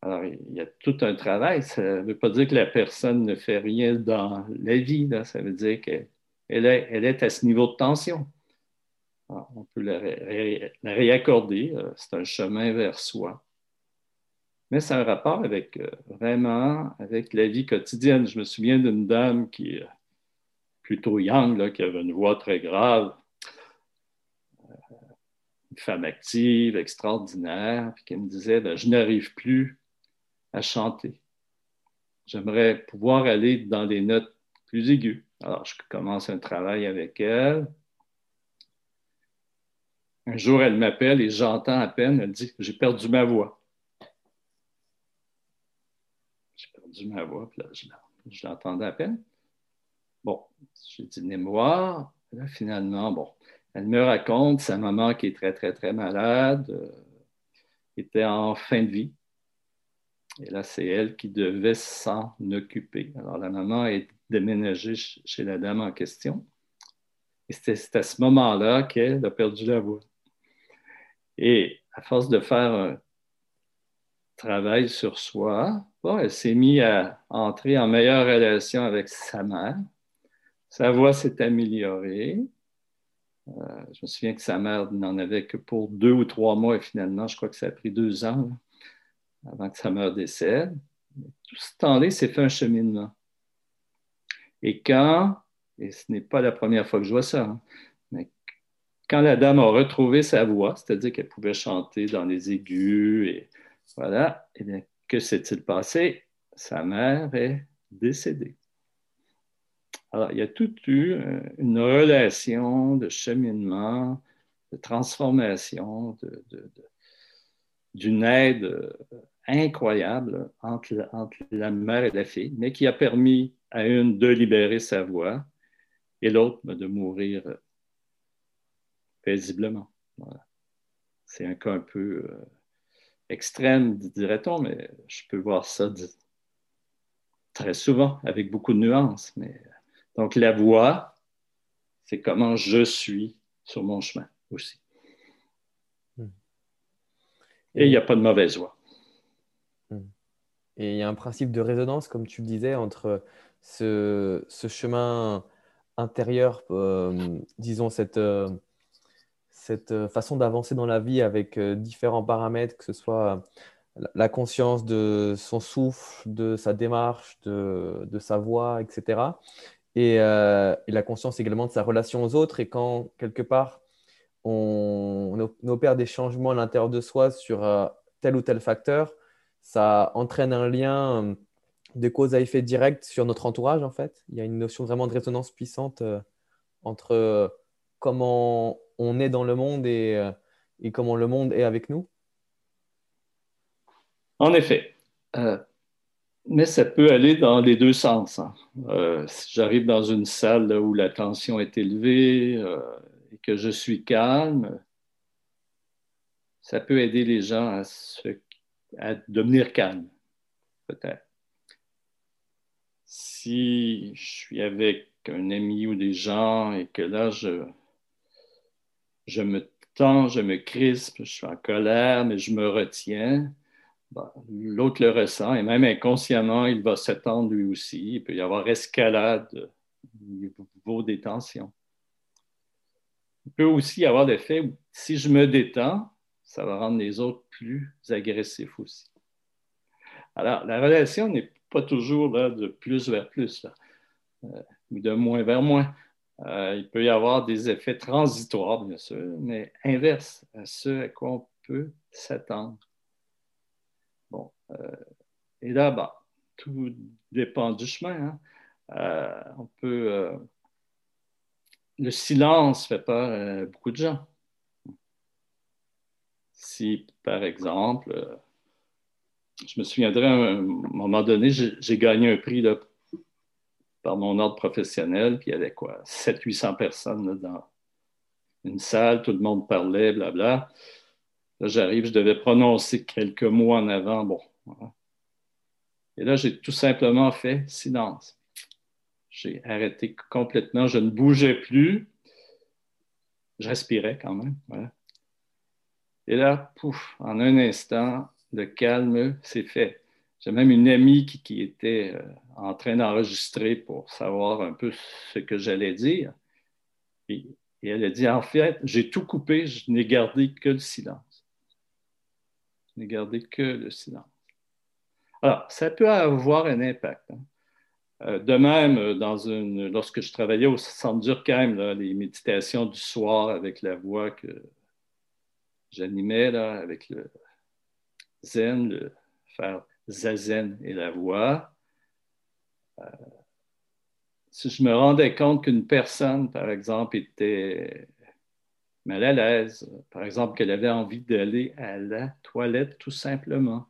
Alors, il y a tout un travail. Ça ne veut pas dire que la personne ne fait rien dans la vie. Ça veut dire qu'elle est, elle est à ce niveau de tension. On peut la réaccorder. Euh, c'est un chemin vers soi mais c'est un rapport avec euh, vraiment avec la vie quotidienne. Je me souviens d'une dame qui est plutôt young, qui avait une voix très grave, euh, une femme active, extraordinaire, puis qui me disait ben, Je n'arrive plus à chanter. J'aimerais pouvoir aller dans des notes plus aiguës. Alors, je commence un travail avec elle. Un jour, elle m'appelle et j'entends à peine, elle dit J'ai perdu ma voix. ma voix, puis là, je, l'entendais à peine. Bon, j'ai dit, venez me voir. Là, finalement, bon, elle me raconte sa maman qui est très, très, très malade, euh, était en fin de vie. Et là, c'est elle qui devait s'en occuper. Alors, la maman est déménagée chez la dame en question. Et c'est à ce moment-là qu'elle a perdu la voix. Et à force de faire un travail sur soi, elle s'est mise à entrer en meilleure relation avec sa mère. Sa voix s'est améliorée. Euh, je me souviens que sa mère n'en avait que pour deux ou trois mois et finalement, je crois que ça a pris deux ans avant que sa mère décède. Tout ce temps-là, c'est fait un cheminement. Et quand, et ce n'est pas la première fois que je vois ça, hein, mais quand la dame a retrouvé sa voix, c'est-à-dire qu'elle pouvait chanter dans les aigus, et voilà, et bien, que s'est-il passé? Sa mère est décédée. Alors, il y a tout eu euh, une relation de cheminement, de transformation, d'une aide euh, incroyable entre, la mère et la fille, mais qui a permis à une de libérer sa voix et l'autre ben, de mourir euh, paisiblement. C'est un cas un peu extrême, dirait-on, mais je peux voir ça très souvent avec beaucoup de nuances. Mais donc, la voix, c'est comment je suis sur mon chemin aussi. Hmm. Et il n'y a pas de mauvaise voix. Hmm. Et il y a un principe de résonance, comme tu le disais, entre ce, chemin intérieur, euh, disons, cette, euh, cette façon d'avancer dans la vie avec euh, différents paramètres, que ce soit la conscience de son souffle, de sa démarche, de, de sa voix, etc. Euh, et, la conscience également de sa relation aux autres. Et quand, quelque part, on, opère des changements à l'intérieur de soi sur euh, tel ou tel facteur, ça entraîne un lien euh, de cause à effet direct sur notre entourage, en fait. Il y a une notion vraiment de résonance puissante entre comment on est dans le monde et, et, comment le monde est avec nous. En effet mais ça peut aller dans les deux sens. Hein. Euh, si j'arrive dans une salle où la tension est élevée euh, et que je suis calme, ça peut aider les gens à, devenir calmes, peut-être. Si je suis avec un ami ou des gens et que là, je, je me tends, je me crispe, je suis en colère, mais je me retiens, l'autre le ressent et même inconsciemment, il va s'étendre lui aussi. Il peut y avoir escalade au niveau des tensions. Il peut aussi y avoir l'effet où si je me détends, ça va rendre les autres plus agressifs aussi. Alors, la relation n'est pas toujours de plus vers plus, euh, ou de moins vers moins. Euh, il peut y avoir des effets transitoires, bien sûr, mais inverse à ce à quoi on peut s'attendre. Euh, et là, bah, tout dépend du chemin. Hein. Euh, on peut. Euh, le silence fait peur à beaucoup de gens. Si, par exemple, je me souviendrai à un moment donné, j'ai gagné un prix là, par mon ordre professionnel, puis il y avait quoi, 700-800 personnes dans une salle, tout le monde parlait, blabla. Là, j'arrive, je devais prononcer quelques mots en avant. Bon, et là, j'ai tout simplement fait silence. J'ai arrêté complètement, je ne bougeais plus. Je respirais quand même. Et là, pouf, en un instant, le calme s'est fait. J'ai même une amie qui, était euh, en train d'enregistrer pour savoir un peu ce que j'allais dire. et elle a dit, en fait, j'ai tout coupé, je n'ai gardé que le silence. Je n'ai gardé que le silence. Alors, ça peut avoir un impact. Hein. Euh, de même, lorsque je travaillais au centre d'Urkheim, les méditations du soir avec la voix que j'animais, avec le zen, le faire zazen et la voix, euh, si je me rendais compte qu'une personne, par exemple, était mal à l'aise, par exemple, qu'elle avait envie d'aller à la toilette tout simplement,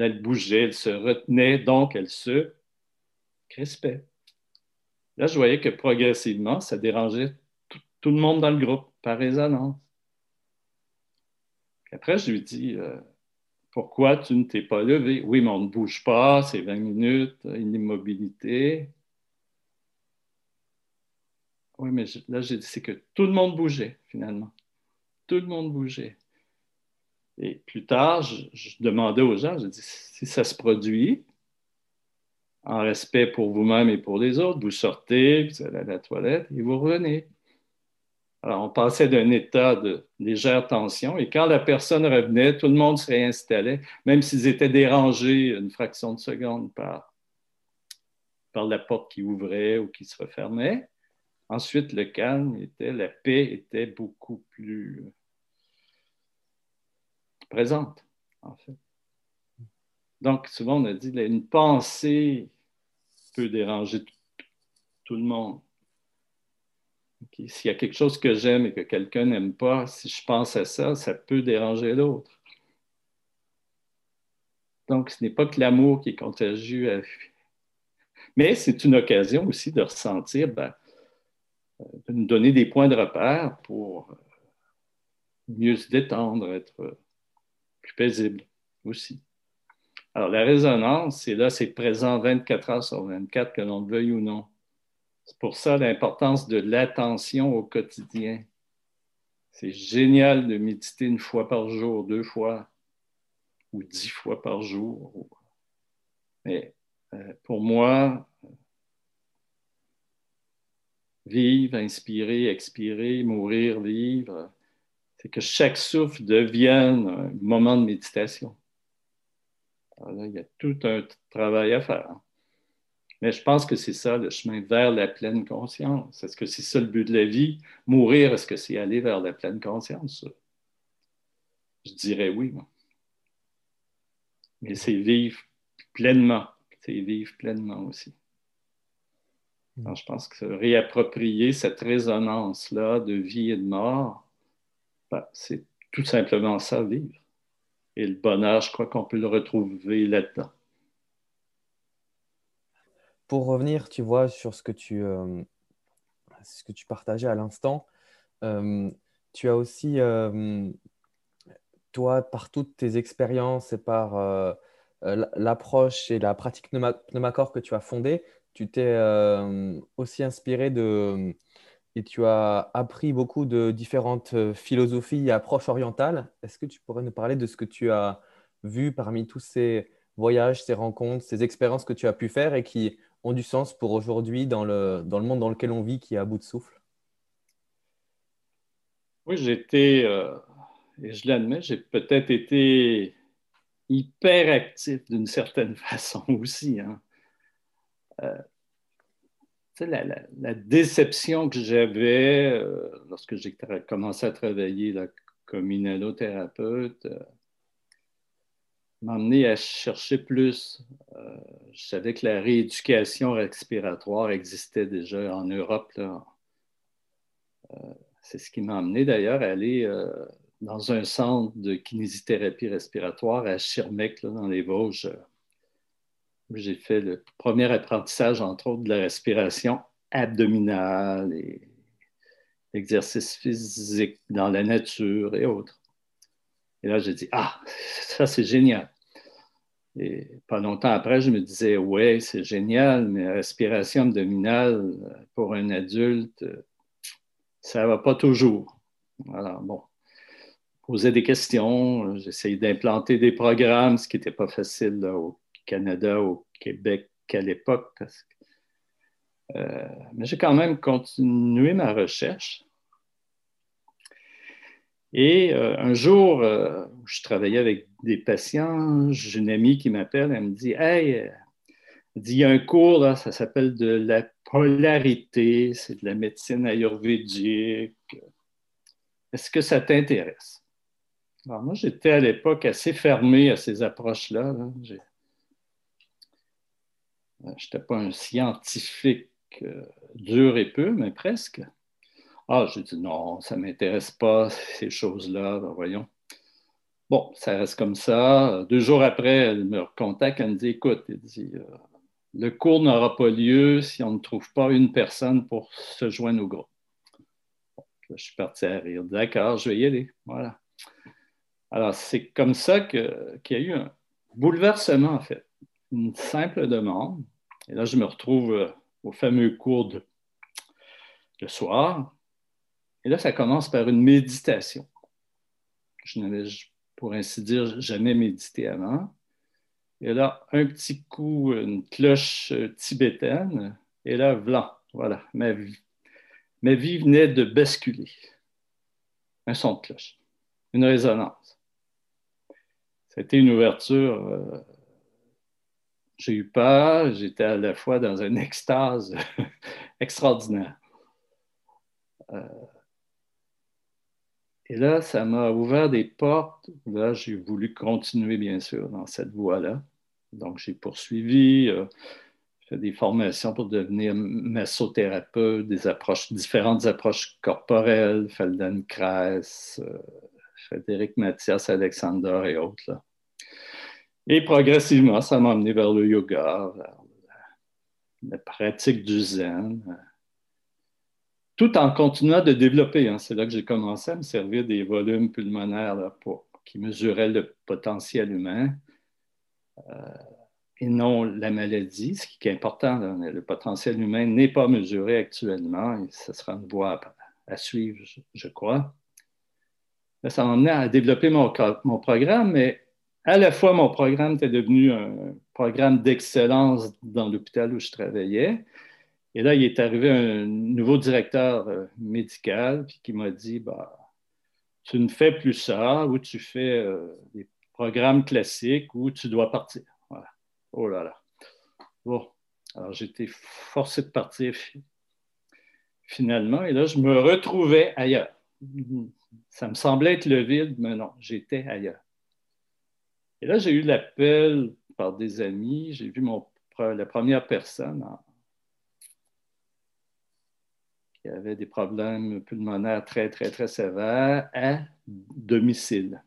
elle bougeait, elle se retenait, donc elle se crispait. Là, je voyais que progressivement, ça dérangeait tout, le monde dans le groupe, par résonance. après, je lui dis, euh, pourquoi tu ne t'es pas levé? Oui, mais on ne bouge pas, c'est 20 minutes, une immobilité. Oui, mais là, j'ai dit, c'est que tout le monde bougeait, finalement. Tout le monde bougeait. Et plus tard, je, demandais aux gens, je dis, si ça se produit, en respect pour vous-même et pour les autres, vous sortez, vous allez à la toilette et vous revenez. Alors, on passait d'un état de légère tension et quand la personne revenait, tout le monde se réinstallait, même s'ils étaient dérangés une fraction de seconde par, par la porte qui ouvrait ou qui se refermait. Ensuite, le calme était, la paix était beaucoup plus présente, en fait. Donc, souvent, on a dit une pensée peut déranger tout le monde. S'il y a quelque chose que j'aime et que quelqu'un n'aime pas, si je pense à ça, ça peut déranger l'autre. Donc, ce n'est pas que l'amour qui est contagieux. Mais c'est une occasion aussi de ressentir, ben, euh, de nous donner des points de repère pour mieux se détendre, être plus paisible aussi. Alors, la résonance, c'est là, c'est présent 24 heures sur 24, que l'on le veuille ou non. C'est pour ça l'importance de l'attention au quotidien. C'est génial de méditer une fois par jour, deux fois ou dix fois par jour. Mais euh, pour moi, vivre, inspirer, expirer, mourir, vivre, c'est que chaque souffle devienne un moment de méditation. Alors là, il y a tout un travail à faire. Mais je pense que c'est ça le chemin vers la pleine conscience. Est-ce que c'est ça le but de la vie? Mourir, est-ce que c'est aller vers la pleine conscience? Je dirais oui. Mais c'est vivre pleinement. C'est vivre pleinement aussi. Je pense que réapproprier cette résonance-là de vie et de mort, c'est tout simplement ça, vivre. Et le bonheur, je crois qu'on peut le retrouver là-dedans pour revenir, tu vois, sur ce que tu, euh, ce que tu partageais à l'instant, euh, tu as aussi, euh, toi, par toutes tes expériences et par l'approche et la pratique pneumacor que tu as fondée, tu t'es aussi inspiré de et tu as appris beaucoup de différentes philosophies et approches orientales. Est-ce que tu pourrais nous parler de ce que tu as vu parmi tous ces voyages, ces rencontres, ces expériences que tu as pu faire et qui ont du sens pour aujourd'hui dans le, dans le monde dans lequel on vit qui est à bout de souffle? Oui, j'étais, euh, et je l'admets, j'ai peut-être été hyper actif d'une certaine *laughs* façon aussi. Hein. Euh, la, déception que j'avais euh, lorsque j'ai commencé à travailler comme inhalothérapeute, m'emmener à chercher plus. Euh, je savais que la rééducation respiratoire existait déjà en Europe. Euh, c'est ce qui m'a amené d'ailleurs à aller euh, dans un centre de kinésithérapie respiratoire à Schirmeck, dans les Vosges. J'ai fait le premier apprentissage, entre autres, de la respiration abdominale et l'exercice physique dans la nature et autres. Et là, j'ai dit, ah, ça c'est génial. Et pas longtemps après, je me disais, ouais, c'est génial, mais la respiration abdominale pour un adulte, ça ne va pas toujours. Alors, bon, poser des questions, j'essayais d'implanter des programmes, ce qui n'était pas facile au Canada, au Québec à l'époque. Euh, mais j'ai quand même continué ma recherche. Et euh, un jour, euh, je travaillais avec des patients, j'ai une amie qui m'appelle, elle me dit Hey, il y a un cours, là, ça s'appelle de la polarité, c'est de la médecine ayurvédique. Est-ce que ça t'intéresse? Alors, moi, j'étais à l'époque assez fermé à ces approches-là. Je n'étais pas un scientifique dur et peu, mais presque. Ah, j'ai dit non, ça ne m'intéresse pas, ces choses-là, ben, voyons. Bon, ça reste comme ça. Deux jours après, elle me recontacte, elle me dit écoute, dit, euh, le cours n'aura pas lieu si on ne trouve pas une personne pour se joindre au groupe. je suis parti à rire. D'accord, je vais y aller. Voilà. Alors, c'est comme ça qu'il y a eu un bouleversement, en fait. Une simple demande. Et là, je me retrouve euh, au fameux cours de, soir. Et là, ça commence par une méditation. Je n'avais, pour ainsi dire, jamais médité avant. Et là, un petit coup, une cloche euh, tibétaine. Et là, blanc, voilà, ma vie. Ma vie venait de basculer. Un son de cloche, une résonance. C'était une ouverture. Euh, j'ai eu peur, j'étais à la fois dans une extase *laughs* extraordinaire. Euh, et là, ça m'a ouvert des portes. Là, j'ai voulu continuer, bien sûr, dans cette voie-là. Donc, j'ai poursuivi, euh, fait des formations pour devenir massothérapeute, des approches, différentes approches corporelles, Feldenkrais, euh, Frédéric Mathias, Alexander et autres. Et progressivement, ça m'a amené vers le yoga, vers la, pratique du zen, tout en continuant de développer. Hein. C'est là que j'ai commencé à me servir des volumes pulmonaires qui mesuraient le potentiel humain. Euh, et non la maladie, ce qui est important. le potentiel humain n'est pas mesuré actuellement et ce sera une voie à, suivre, je, crois. ça m'a amené à développer mon, mon, programme, mais à la fois, mon programme était devenu un programme d'excellence dans l'hôpital où je travaillais. Et là, il est arrivé un nouveau directeur euh, médical qui m'a dit bah, Tu ne fais plus ça, ou tu fais euh, des programmes classiques, ou tu dois partir. Oh là là. Bon, alors j'étais forcé de partir finalement, et là, je me retrouvais ailleurs. Ça me semblait être le vide, mais non, j'étais ailleurs. Et là, j'ai eu l'appel par des amis, j'ai vu la première personne qui avait des problèmes pulmonaires très, très, très sévères à domicile.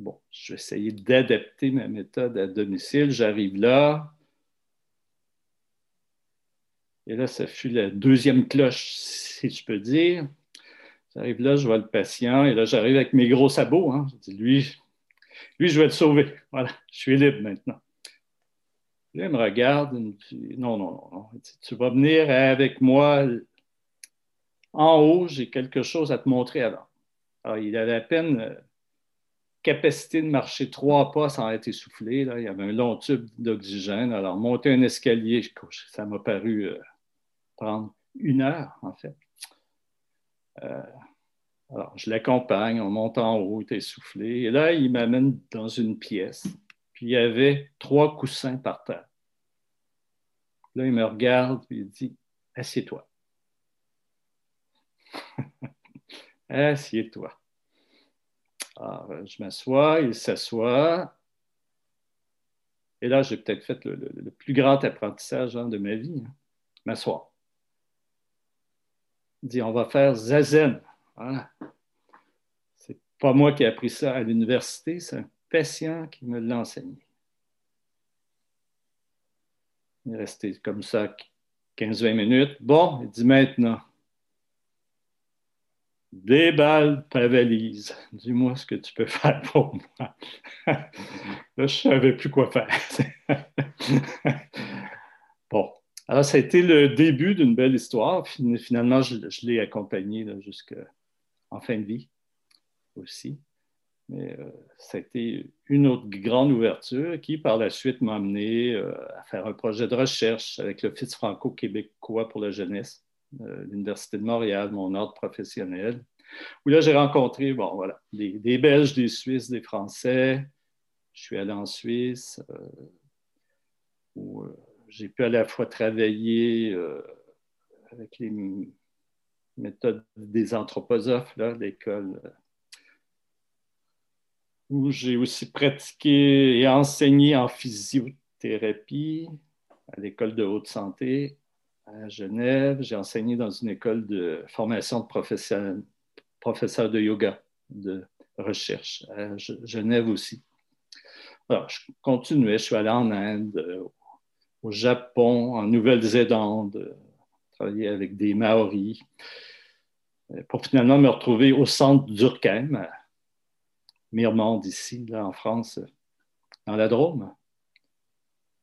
Bon, je vais essayer d'adapter ma méthode à domicile. J'arrive là. Et là, ça fut la deuxième cloche, si je peux dire. J'arrive là, je vois le patient, et là, j'arrive avec mes gros sabots. Hein. Je dis, lui, lui, je vais le sauver. Voilà, je suis libre maintenant. Là, il me regarde, il me dit, non, non, non, non. tu vas venir avec moi en haut, j'ai quelque chose à te montrer. Alors, il avait à peine euh, capacité de marcher trois pas sans être essoufflé. Là. Il y avait un long tube d'oxygène. Alors, monter un escalier, ça m'a paru euh, prendre une heure, en fait. Euh, alors, je l'accompagne, on monte en est essoufflé. Et là, il m'amène dans une pièce. Puis, il y avait trois coussins par terre. Là, il me regarde, et il dit Assieds-toi. *laughs* Assieds-toi. Alors, je m'assois, il s'assoit. Et là, j'ai peut-être fait le, plus grand apprentissage hein, de ma vie. Hein. M'asseoir. Il dit, on va faire zazen. Voilà. C'est pas moi qui ai appris ça à l'université, c'est un patient qui me l'a enseigné. Il est resté comme ça 15-20 minutes. Bon, il dit maintenant, Déballe ta valise. Dis-moi ce que tu peux faire pour moi. *laughs* Là, je ne savais plus quoi faire. *laughs* bon. Alors, ça a été le début d'une belle histoire. Finalement, je, l'ai accompagné jusqu'en fin de vie aussi. Mais euh, a été une autre grande ouverture qui, par la suite, m'a amené euh, à faire un projet de recherche avec l'Office franco-québécois pour la jeunesse euh, l'Université de Montréal, mon ordre professionnel, où là, j'ai rencontré, bon, voilà, des, Belges, des Suisses, des Français. Je suis allé en Suisse, euh, où euh, j'ai pu à la fois travailler avec les méthodes des anthroposophes, là, l'école où j'ai aussi pratiqué et enseigné en physiothérapie à l'école de haute santé à Genève. J'ai enseigné dans une école de formation de professeurs, professeur de yoga, de recherche, à Genève aussi. Alors, je continuais, je suis allé en Inde, au Japon, en Nouvelle-Zélande, travailler avec des Maoris, pour finalement me retrouver au centre d'Urquem, à Myrmande, ici, là, en France, dans la Drôme.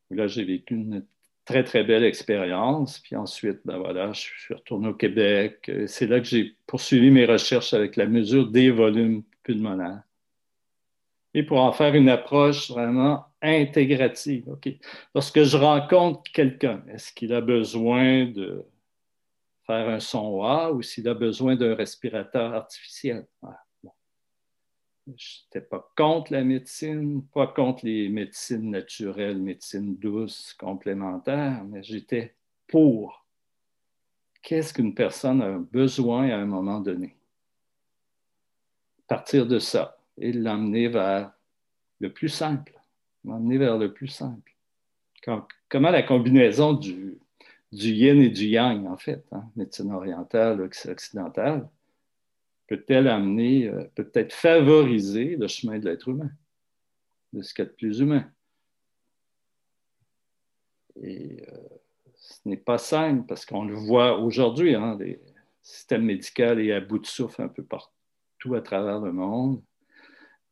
Là, j'ai vécu une très, très belle expérience. Puis ensuite, ben voilà, je suis retourné au Québec. C'est là que j'ai poursuivi mes recherches avec la mesure des volumes pulmonaires. Et pour en faire une approche vraiment intégrative. Lorsque je rencontre quelqu'un, est-ce qu'il a besoin de faire un son A ou s'il a besoin d'un respirateur artificiel? Je n'étais pas contre la médecine, pas contre les médecines naturelles, médecine douce, complémentaires, mais j'étais pour. Qu'est-ce qu'une personne a besoin à un moment donné? Partir de ça et l'emmener vers le plus simple. L'emmener vers le plus simple. Comment la combinaison du, du yin et du yang, en fait, hein, médecine orientale, occidentale, peut-elle amener, euh, peut-être favoriser le chemin de l'être humain, de ce qu'il y a de plus humain? Et euh, ce n'est pas simple parce qu'on le voit aujourd'hui, hein, les systèmes médicaux est à bout de souffle un peu partout à travers le monde.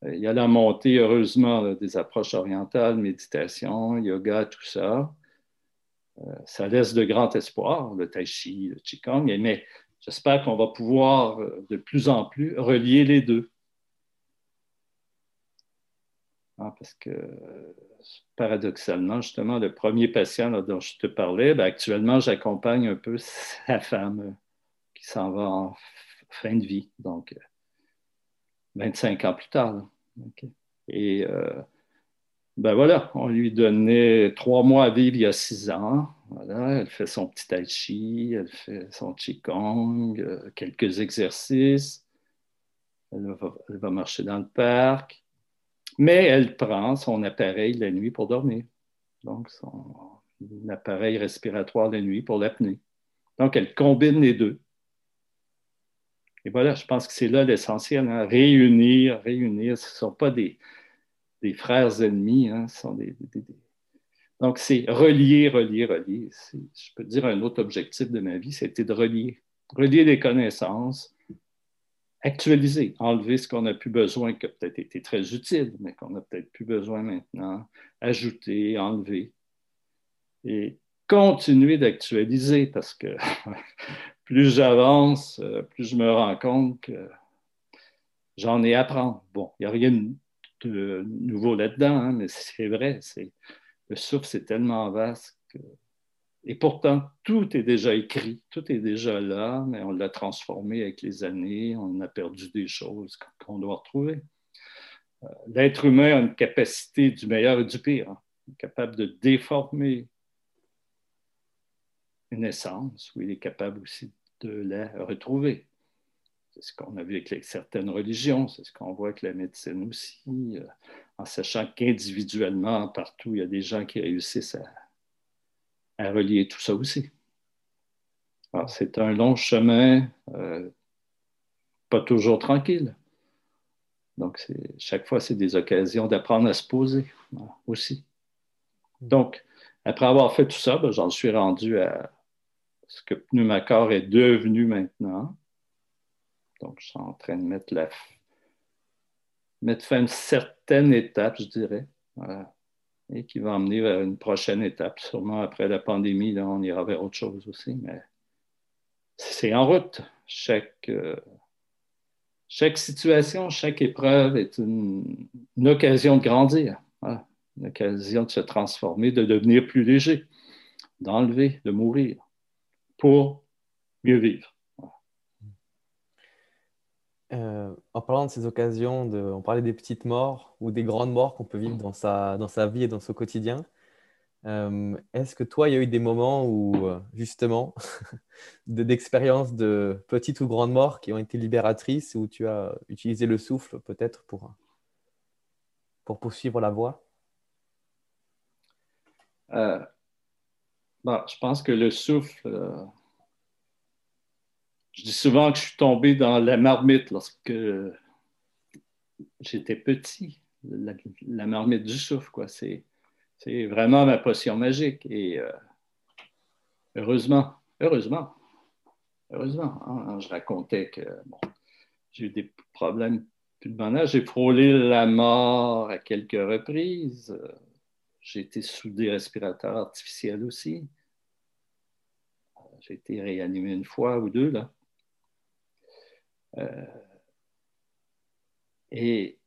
Euh, il y a la montée, heureusement, des approches orientales, méditation, yoga, tout ça. Ça laisse de grands espoirs, le tai chi, le qigong, mais J'espère qu'on va pouvoir euh, de plus en plus relier les deux. Ah, parce que paradoxalement, justement, le premier patient dont je te parlais, ben, actuellement, j'accompagne un peu *laughs* sa femme euh, qui s'en va en fin de vie, donc 25 euh, ans plus tard. Et ben voilà, on lui donnait trois mois à vivre il y a six ans. Voilà, elle fait son petit tai chi, elle fait son qigong, euh, quelques exercices. Elle va, marcher dans le parc. Mais elle prend son appareil la nuit pour dormir. Donc, son appareil respiratoire la nuit pour l'apnée. Donc, elle combine les deux. Et voilà, je pense que c'est là l'essentiel, hein. réunir, réunir. Ce ne sont pas des, des frères ennemis, hein, sont des, Donc, c'est relier, relier, relier. Je peux dire un autre objectif de ma vie, c'était de relier. Relier les connaissances, actualiser, enlever ce qu'on n'a plus besoin, qui a peut-être été très utile, mais qu'on n'a peut-être plus besoin maintenant, ajouter, enlever. Et continuer d'actualiser parce que *laughs* plus j'avance, euh, plus je me rends compte que j'en ai à. Bon, il n'y a rien de de nouveau là-dedans, hein, mais c'est vrai, le souffle, c'est tellement vaste. Et pourtant, tout est déjà écrit, tout est déjà là, mais on l'a transformé avec les années, on a perdu des choses qu'on doit retrouver. Euh, l'être humain a une capacité du meilleur et du pire, hein, capable de déformer une essence, ou il est capable aussi de la retrouver. C'est ce qu'on a vu avec certaines religions, c'est ce qu'on voit avec la médecine aussi, euh, en sachant qu'individuellement, partout, il y a des gens qui réussissent à, relier tout ça aussi. Alors, c'est un long chemin, euh, pas toujours tranquille. Donc, chaque fois, c'est des occasions d'apprendre à se poser aussi. Donc, après avoir fait tout ça, ben, j'en suis rendu à ce que Pneumacor est devenu maintenant. Donc, je suis en train de mettre, mettre fin à une certaine étape, je dirais, et qui va amener vers une prochaine étape. Sûrement après la pandémie, là, on ira vers autre chose aussi, mais c'est en route. Chaque, euh, chaque situation, chaque épreuve est une, occasion de grandir, une occasion de se transformer, de devenir plus léger, d'enlever, de mourir pour mieux vivre. Euh, en parlant de ces occasions, de, on parlait des petites morts ou des grandes morts qu'on peut vivre dans sa, vie et dans son quotidien. Euh, est-ce que toi, il y a eu des moments où, euh, justement, *laughs* d'expériences de, petites ou grandes morts qui ont été libératrices, où tu as utilisé le souffle peut-être pour, pour poursuivre la voie? Bah, Je pense que le souffle je dis souvent que je suis tombé dans la marmite lorsque j'étais petit. La, marmite du souffle, quoi. C'est, vraiment ma potion magique. Et euh, heureusement, heureusement, heureusement, hein, je racontais que j'ai eu des problèmes plus de bon âge. J'ai frôlé la mort à quelques reprises. J'ai été sous des respirateurs artificiels aussi. J'ai été réanimé une fois ou deux, là. Euh, et,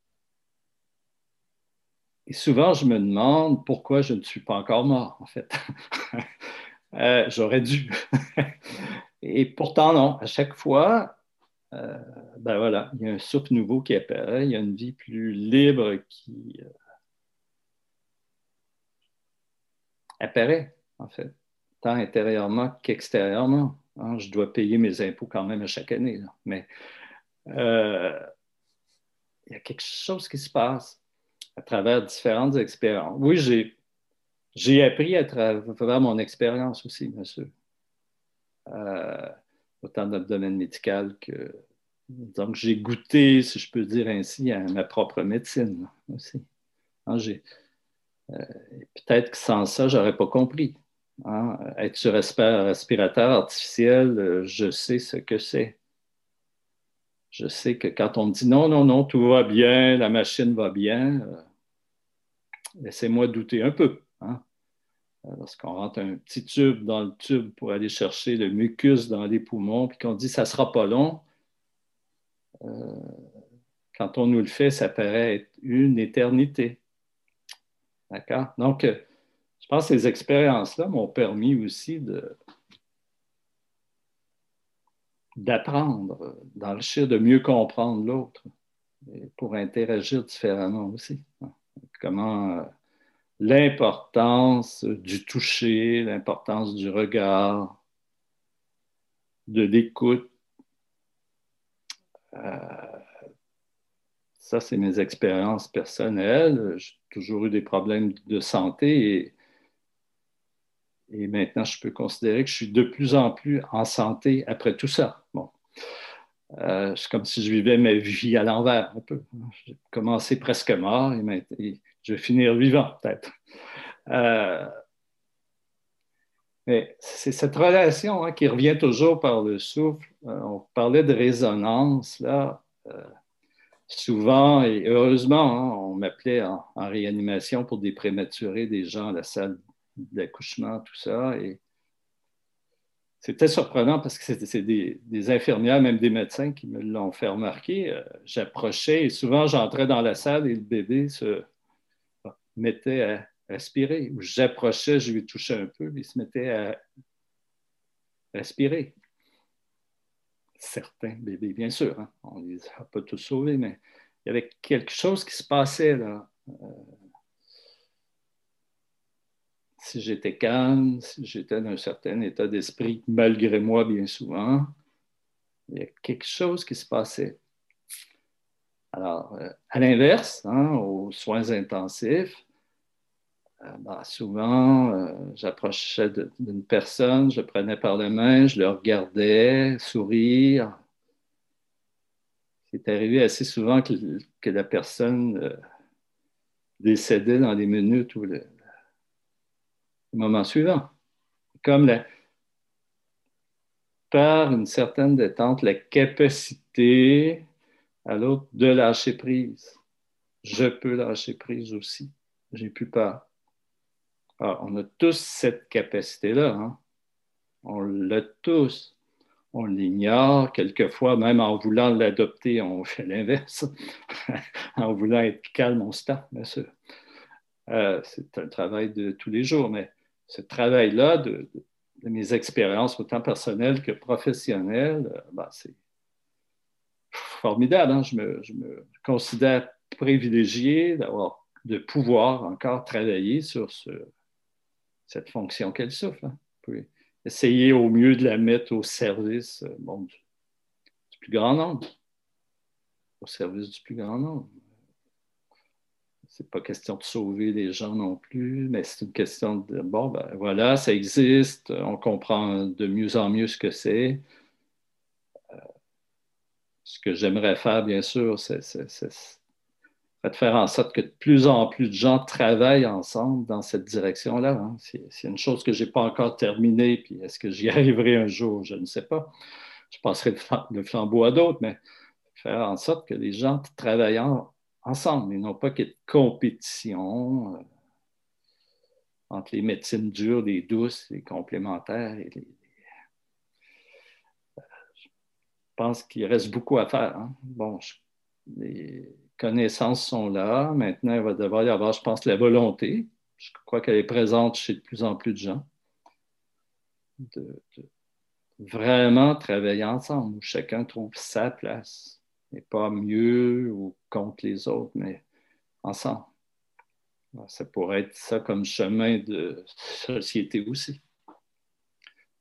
souvent, je me demande pourquoi je ne suis pas encore mort, en fait. *laughs* Euh, j'aurais dû. *laughs* et pourtant, non. À chaque fois, euh, ben voilà, il y a un souffle nouveau qui apparaît, il y a une vie plus libre qui apparaît, en fait, tant intérieurement qu'extérieurement. Hein, je dois payer mes impôts quand même à chaque année. Mais euh, il y a quelque chose qui se passe à travers différentes expériences. Oui, j'ai, j'ai appris à travers mon expérience aussi, sûr. Euh, autant dans le domaine médical que. Donc, j'ai goûté, si je peux dire ainsi, à ma propre médecine aussi. Hein, euh, peut-être que sans ça, je n'aurais pas compris. Hein? Être sur respirateur artificiel, euh, je sais ce que c'est. Je sais que quand on me dit non, non, non, tout va bien, la machine va bien, euh, laissez-moi douter un peu. Hein. Lorsqu'on rentre un petit tube dans le tube pour aller chercher le mucus dans les poumons, puis qu'on dit ça ne sera pas long, quand on nous le fait, ça paraît être une éternité. D'accord? Donc, euh, je pense que ces expériences-là m'ont permis aussi d'apprendre, d'enrichir, de mieux comprendre l'autre pour interagir différemment aussi. Comment euh, l'importance du toucher, l'importance du regard, de l'écoute, euh, ça, c'est mes expériences personnelles. J'ai toujours eu des problèmes de santé et, et, maintenant, je peux considérer que je suis de plus en plus en santé après tout ça. Bon. Euh, c'est comme si je vivais ma vie à l'envers un peu. J'ai commencé presque mort et, je vais finir vivant peut-être. Euh, mais c'est cette relation hein, qui revient toujours par le souffle. Euh, on parlait de résonance, là souvent, et heureusement, hein, on m'appelait en, réanimation pour des prématurés, des gens à la salle d'accouchement, tout ça. Et c'était surprenant parce que c'est des, infirmières, même des médecins qui me l'ont fait remarquer. Euh, j'approchais et souvent j'entrais dans la salle et le bébé se mettait à respirer. Ou j'approchais, je lui touchais un peu, il se mettait à respirer certains bébés, bien sûr. Hein. On ne les a pas tous sauvés, mais il y avait quelque chose qui se passait là. Euh, si j'étais calme, si j'étais dans un certain état d'esprit, malgré moi, bien souvent, il y a quelque chose qui se passait. Alors, euh, à l'inverse, hein, aux soins intensifs, euh, bah, souvent, euh, j'approchais d'une personne, je prenais par la main, je le regardais, sourire. C'est arrivé assez souvent que, la personne décédait dans les minutes ou le, moment suivant. Comme par une certaine détente, la capacité à l'autre de lâcher prise. Je peux lâcher prise aussi. J'ai plus peur. On a tous cette capacité-là. Hein. On l'a tous. On l'ignore. Quelquefois, même en voulant l'adopter, on *laughs* fait l'inverse. *laughs* en voulant être calme, on se tape, bien sûr. Euh, c'est un travail de tous les jours, mais ce travail-là de, mes expériences, autant personnelles que professionnelles, ben, c'est formidable. Hein. Je, me, je, me, considère privilégié d'avoir de pouvoir encore travailler sur ce, cette fonction qu'elle souffre. Hein. Pouvez essayer au mieux de la mettre au service euh, du, plus grand nombre. Au service du plus grand nombre. C'est pas question de sauver les gens non plus, mais c'est une question de bon, ben voilà, ça existe, on comprend de mieux en mieux ce que c'est. Euh, ce que j'aimerais faire, bien sûr, c'est de faire en sorte que de plus en plus de gens travaillent ensemble dans cette direction-là. Hein. C'est une chose que je n'ai pas encore terminée, puis est-ce que j'y *laughs* arriverai un jour? Je ne sais pas. Je passerai le flambeau à d'autres, mais faire en sorte que les gens travaillent ensemble et non pas qu'il y ait de compétition euh, entre les médecines dures, les douces, les complémentaires. Et les... Je pense qu'il reste beaucoup à faire. Hein. Bon, les connaissances sont là. Maintenant, il va devoir y avoir, je pense, la volonté. Je crois qu'elle est présente chez de plus en plus de gens. De, vraiment travailler ensemble, où chacun trouve sa place. Et pas mieux ou contre les autres, mais ensemble. Ça pourrait être ça comme chemin de société aussi.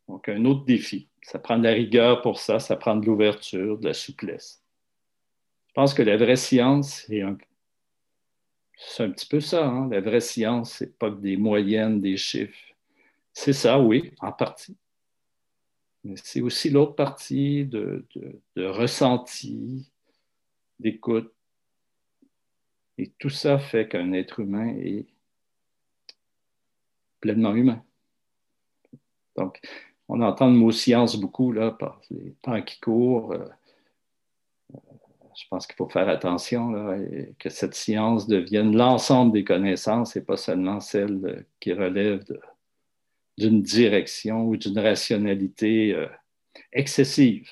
Donc, un autre défi. Ça prend de la rigueur pour ça, ça prend de l'ouverture, de la souplesse. Je pense que la vraie science, c'est un petit peu ça. Hein. La vraie science, c'est pas que des moyennes, des chiffres. C'est ça, oui, en partie. Mais c'est aussi l'autre partie de, de ressenti, d'écoute. Et tout ça fait qu'un être humain est pleinement humain. Donc, on entend le mot science beaucoup là, par les temps qui courent. Euh, je pense qu'il faut faire attention là, que cette science devienne l'ensemble des connaissances et pas seulement celle qui relève d'une direction ou d'une rationalité euh, excessive.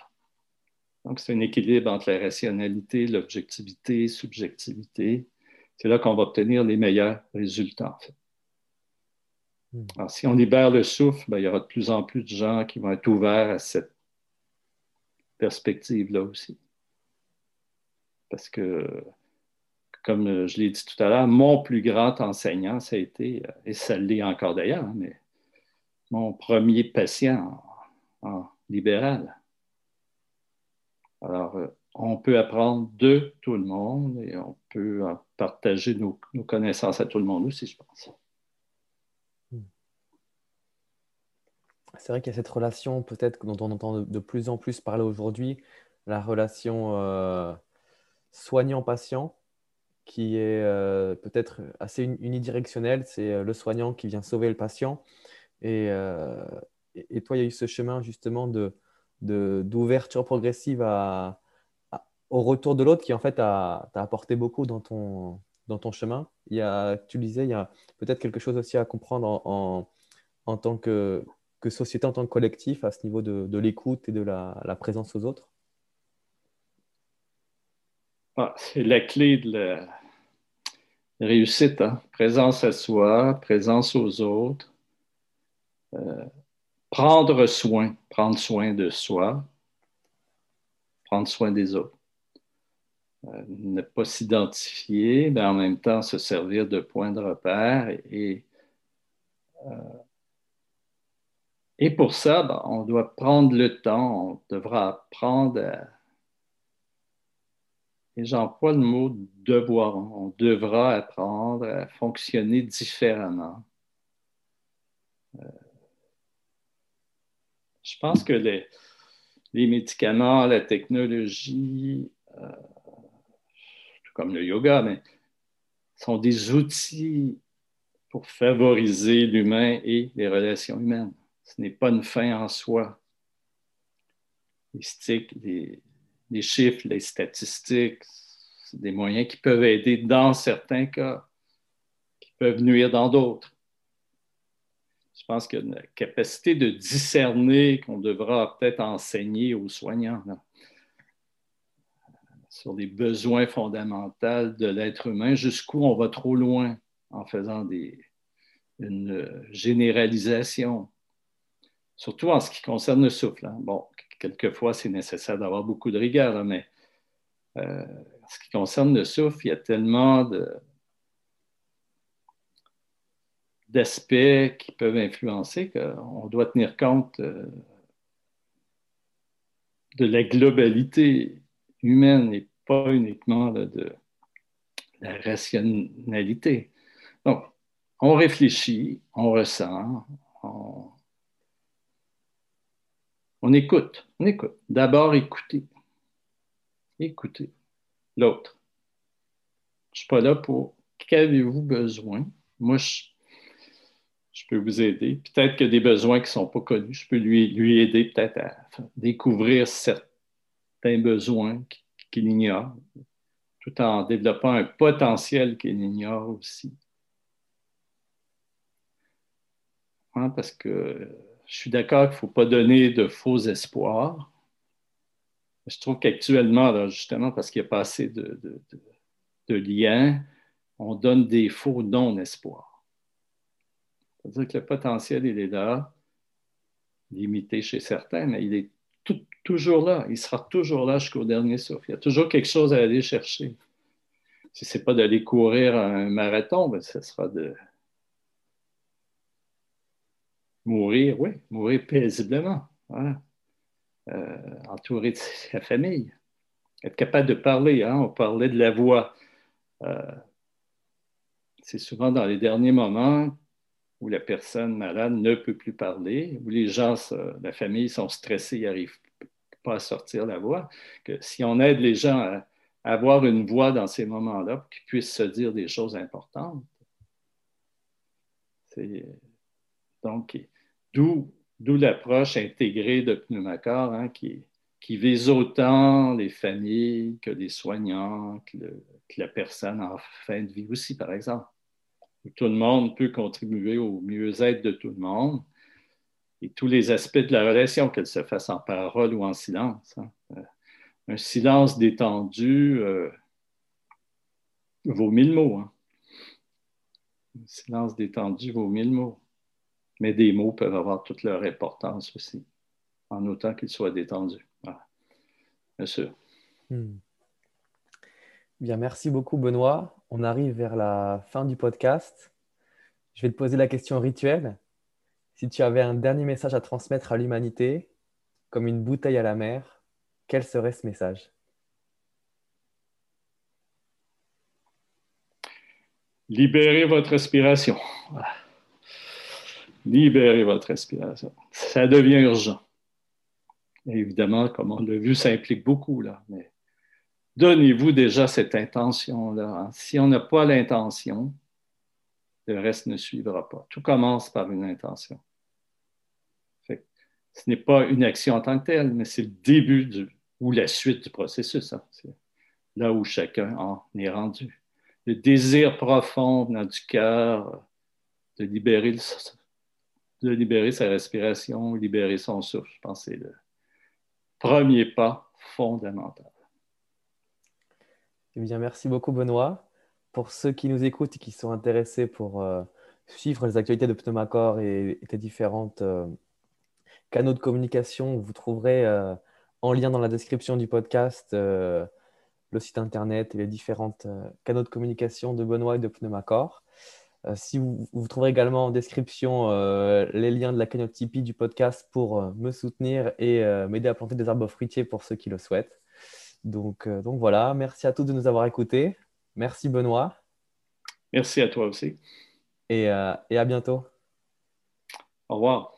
Donc, c'est un équilibre entre la rationalité, l'objectivité, subjectivité. C'est là qu'on va obtenir les meilleurs résultats. En fait. Hmm. Alors, si on libère le souffle, ben, il y aura de plus en plus de gens qui vont être ouverts à cette perspective-là aussi. Parce que, comme je l'ai dit tout à l'heure, mon plus grand enseignant, ça a été, et ça l'est encore d'ailleurs, mais mon premier patient en, libéral. Alors, euh, on peut apprendre de tout le monde et on peut partager nos connaissances à tout le monde aussi, je pense. c'est vrai qu'il y a cette relation peut-être dont on entend de, plus en plus parler aujourd'hui, la relation euh, soignant-patient, qui est euh, peut-être assez unidirectionnelle. C'est euh, le soignant qui vient sauver le patient. Et, et, toi, il y a eu ce chemin justement de, d'ouverture progressive au retour de l'autre qui en fait t'a apporté beaucoup dans ton, dans ton chemin. Il y a, tu disais, il y a peut-être quelque chose aussi à comprendre en, en tant que, que société en tant que collectif à ce niveau de, l'écoute et de la, présence aux autres ah, C'est la clé de la réussite. Hein. Présence à soi, présence aux autres. Euh, prendre soin, prendre soin de soi, prendre soin des autres. Euh, ne pas s'identifier, mais en même temps se servir de point de repère et, euh, pour ça, ben, on doit prendre le temps, on devra apprendre à... Et j'emploie le mot devoir. On devra apprendre à fonctionner différemment. Euh, je pense que les, médicaments, la technologie, euh, comme le yoga, sont des outils pour favoriser l'humain et les relations humaines. Ce n'est pas une fin en soi. Les, les, chiffres, les statistiques, c'est des moyens qui peuvent aider dans certains cas, qui peuvent nuire dans d'autres. Pense qu'il y a une capacité de discerner qu'on devra peut-être enseigner aux soignants sur les besoins fondamentaux de l'être humain, jusqu'où on va trop loin en faisant des, une généralisation surtout en ce qui concerne le souffle. Hein. Bon, quelquefois, c'est nécessaire d'avoir beaucoup de rigueur, mais euh, en ce qui concerne le souffle, il y a tellement d'aspects qui peuvent influencer qu'on doit tenir compte euh, de la globalité humaine et pas uniquement de la rationalité. Donc, on réfléchit, on ressent, on, écoute, on écoute. D'abord, écouter. Écoutez l'autre. Je ne suis pas là pour qu'avez-vous besoin? Moi, je, peux vous aider. Peut-être a des besoins qui ne sont pas connus. Je peux lui, lui aider peut-être à découvrir certains besoins qu'il ignore, tout en développant un potentiel qu'il ignore aussi. Hein, parce que je suis d'accord qu'il ne faut pas donner de faux espoirs. Je trouve qu'actuellement, justement, parce qu'il n'y a pas assez de, liens, on donne des faux non-espoirs. C'est-à-dire que le potentiel, il est là, limité chez certains, mais il est toujours là. Il sera toujours là jusqu'au dernier souffle. Il y a toujours quelque chose à aller chercher. Si ce n'est pas d'aller courir un marathon, ben, ce sera de, Mourir, oui, mourir paisiblement, euh, entouré de sa famille. Être capable de parler, hein? on parlait de la voix. Euh, c'est souvent dans les derniers moments où la personne malade ne peut plus parler, où les gens, la famille sont stressés, ils n'arrivent pas à sortir la voix, que si on aide les gens à, avoir une voix dans ces moments-là pour qu'ils puissent se dire des choses importantes, donc, d'où l'approche intégrée de Pneumacor hein, qui vise autant les familles que les soignants, que, la personne en fin de vie aussi, par exemple. Tout le monde peut contribuer au mieux-être de tout le monde et tous les aspects de la relation, qu'elle se fasse en parole ou en silence. Hein. Euh, un silence détendu euh, vaut mille mots. Hein. Un silence détendu vaut mille mots. Mais des mots peuvent avoir toute leur importance aussi, en autant qu'ils soient détendus. Bien sûr. Hmm. Bien, merci beaucoup, Benoît. On arrive vers la fin du podcast. Je vais te poser la question rituelle. Si tu avais un dernier message à transmettre à l'humanité, comme une bouteille à la mer, quel serait ce message? Libérez votre respiration. Libérez votre respiration. Ça devient urgent. évidemment, comme on l'a vu, ça implique beaucoup, là, donnez-vous déjà cette intention-là. Si on n'a pas l'intention, le reste ne suivra pas. Tout commence par une intention. ce n'est pas une action en tant que telle, mais c'est le début du, ou la suite du processus. Hein. C'est là où chacun en est rendu. Le désir profond dans du cœur de libérer, de libérer sa respiration, libérer son souffle, je pense que c'est le premier pas fondamental. Eh bien, merci beaucoup, Benoît. Pour ceux qui nous écoutent et qui sont intéressés pour euh, suivre les actualités de Pneumacor et, et tes différents euh, canaux de communication, vous trouverez euh, en lien dans la description du podcast le site internet et les différents canaux de communication de Benoît et de Pneumacor. si vous, vous, trouverez également en description les liens de la cagnotte Tipeee du podcast pour me soutenir et m'aider à planter des arbres fruitiers pour ceux qui le souhaitent. Donc, euh, donc voilà, merci à tous de nous avoir écoutés. Merci Benoît. Merci à toi aussi. Et, euh, et à bientôt. Au revoir.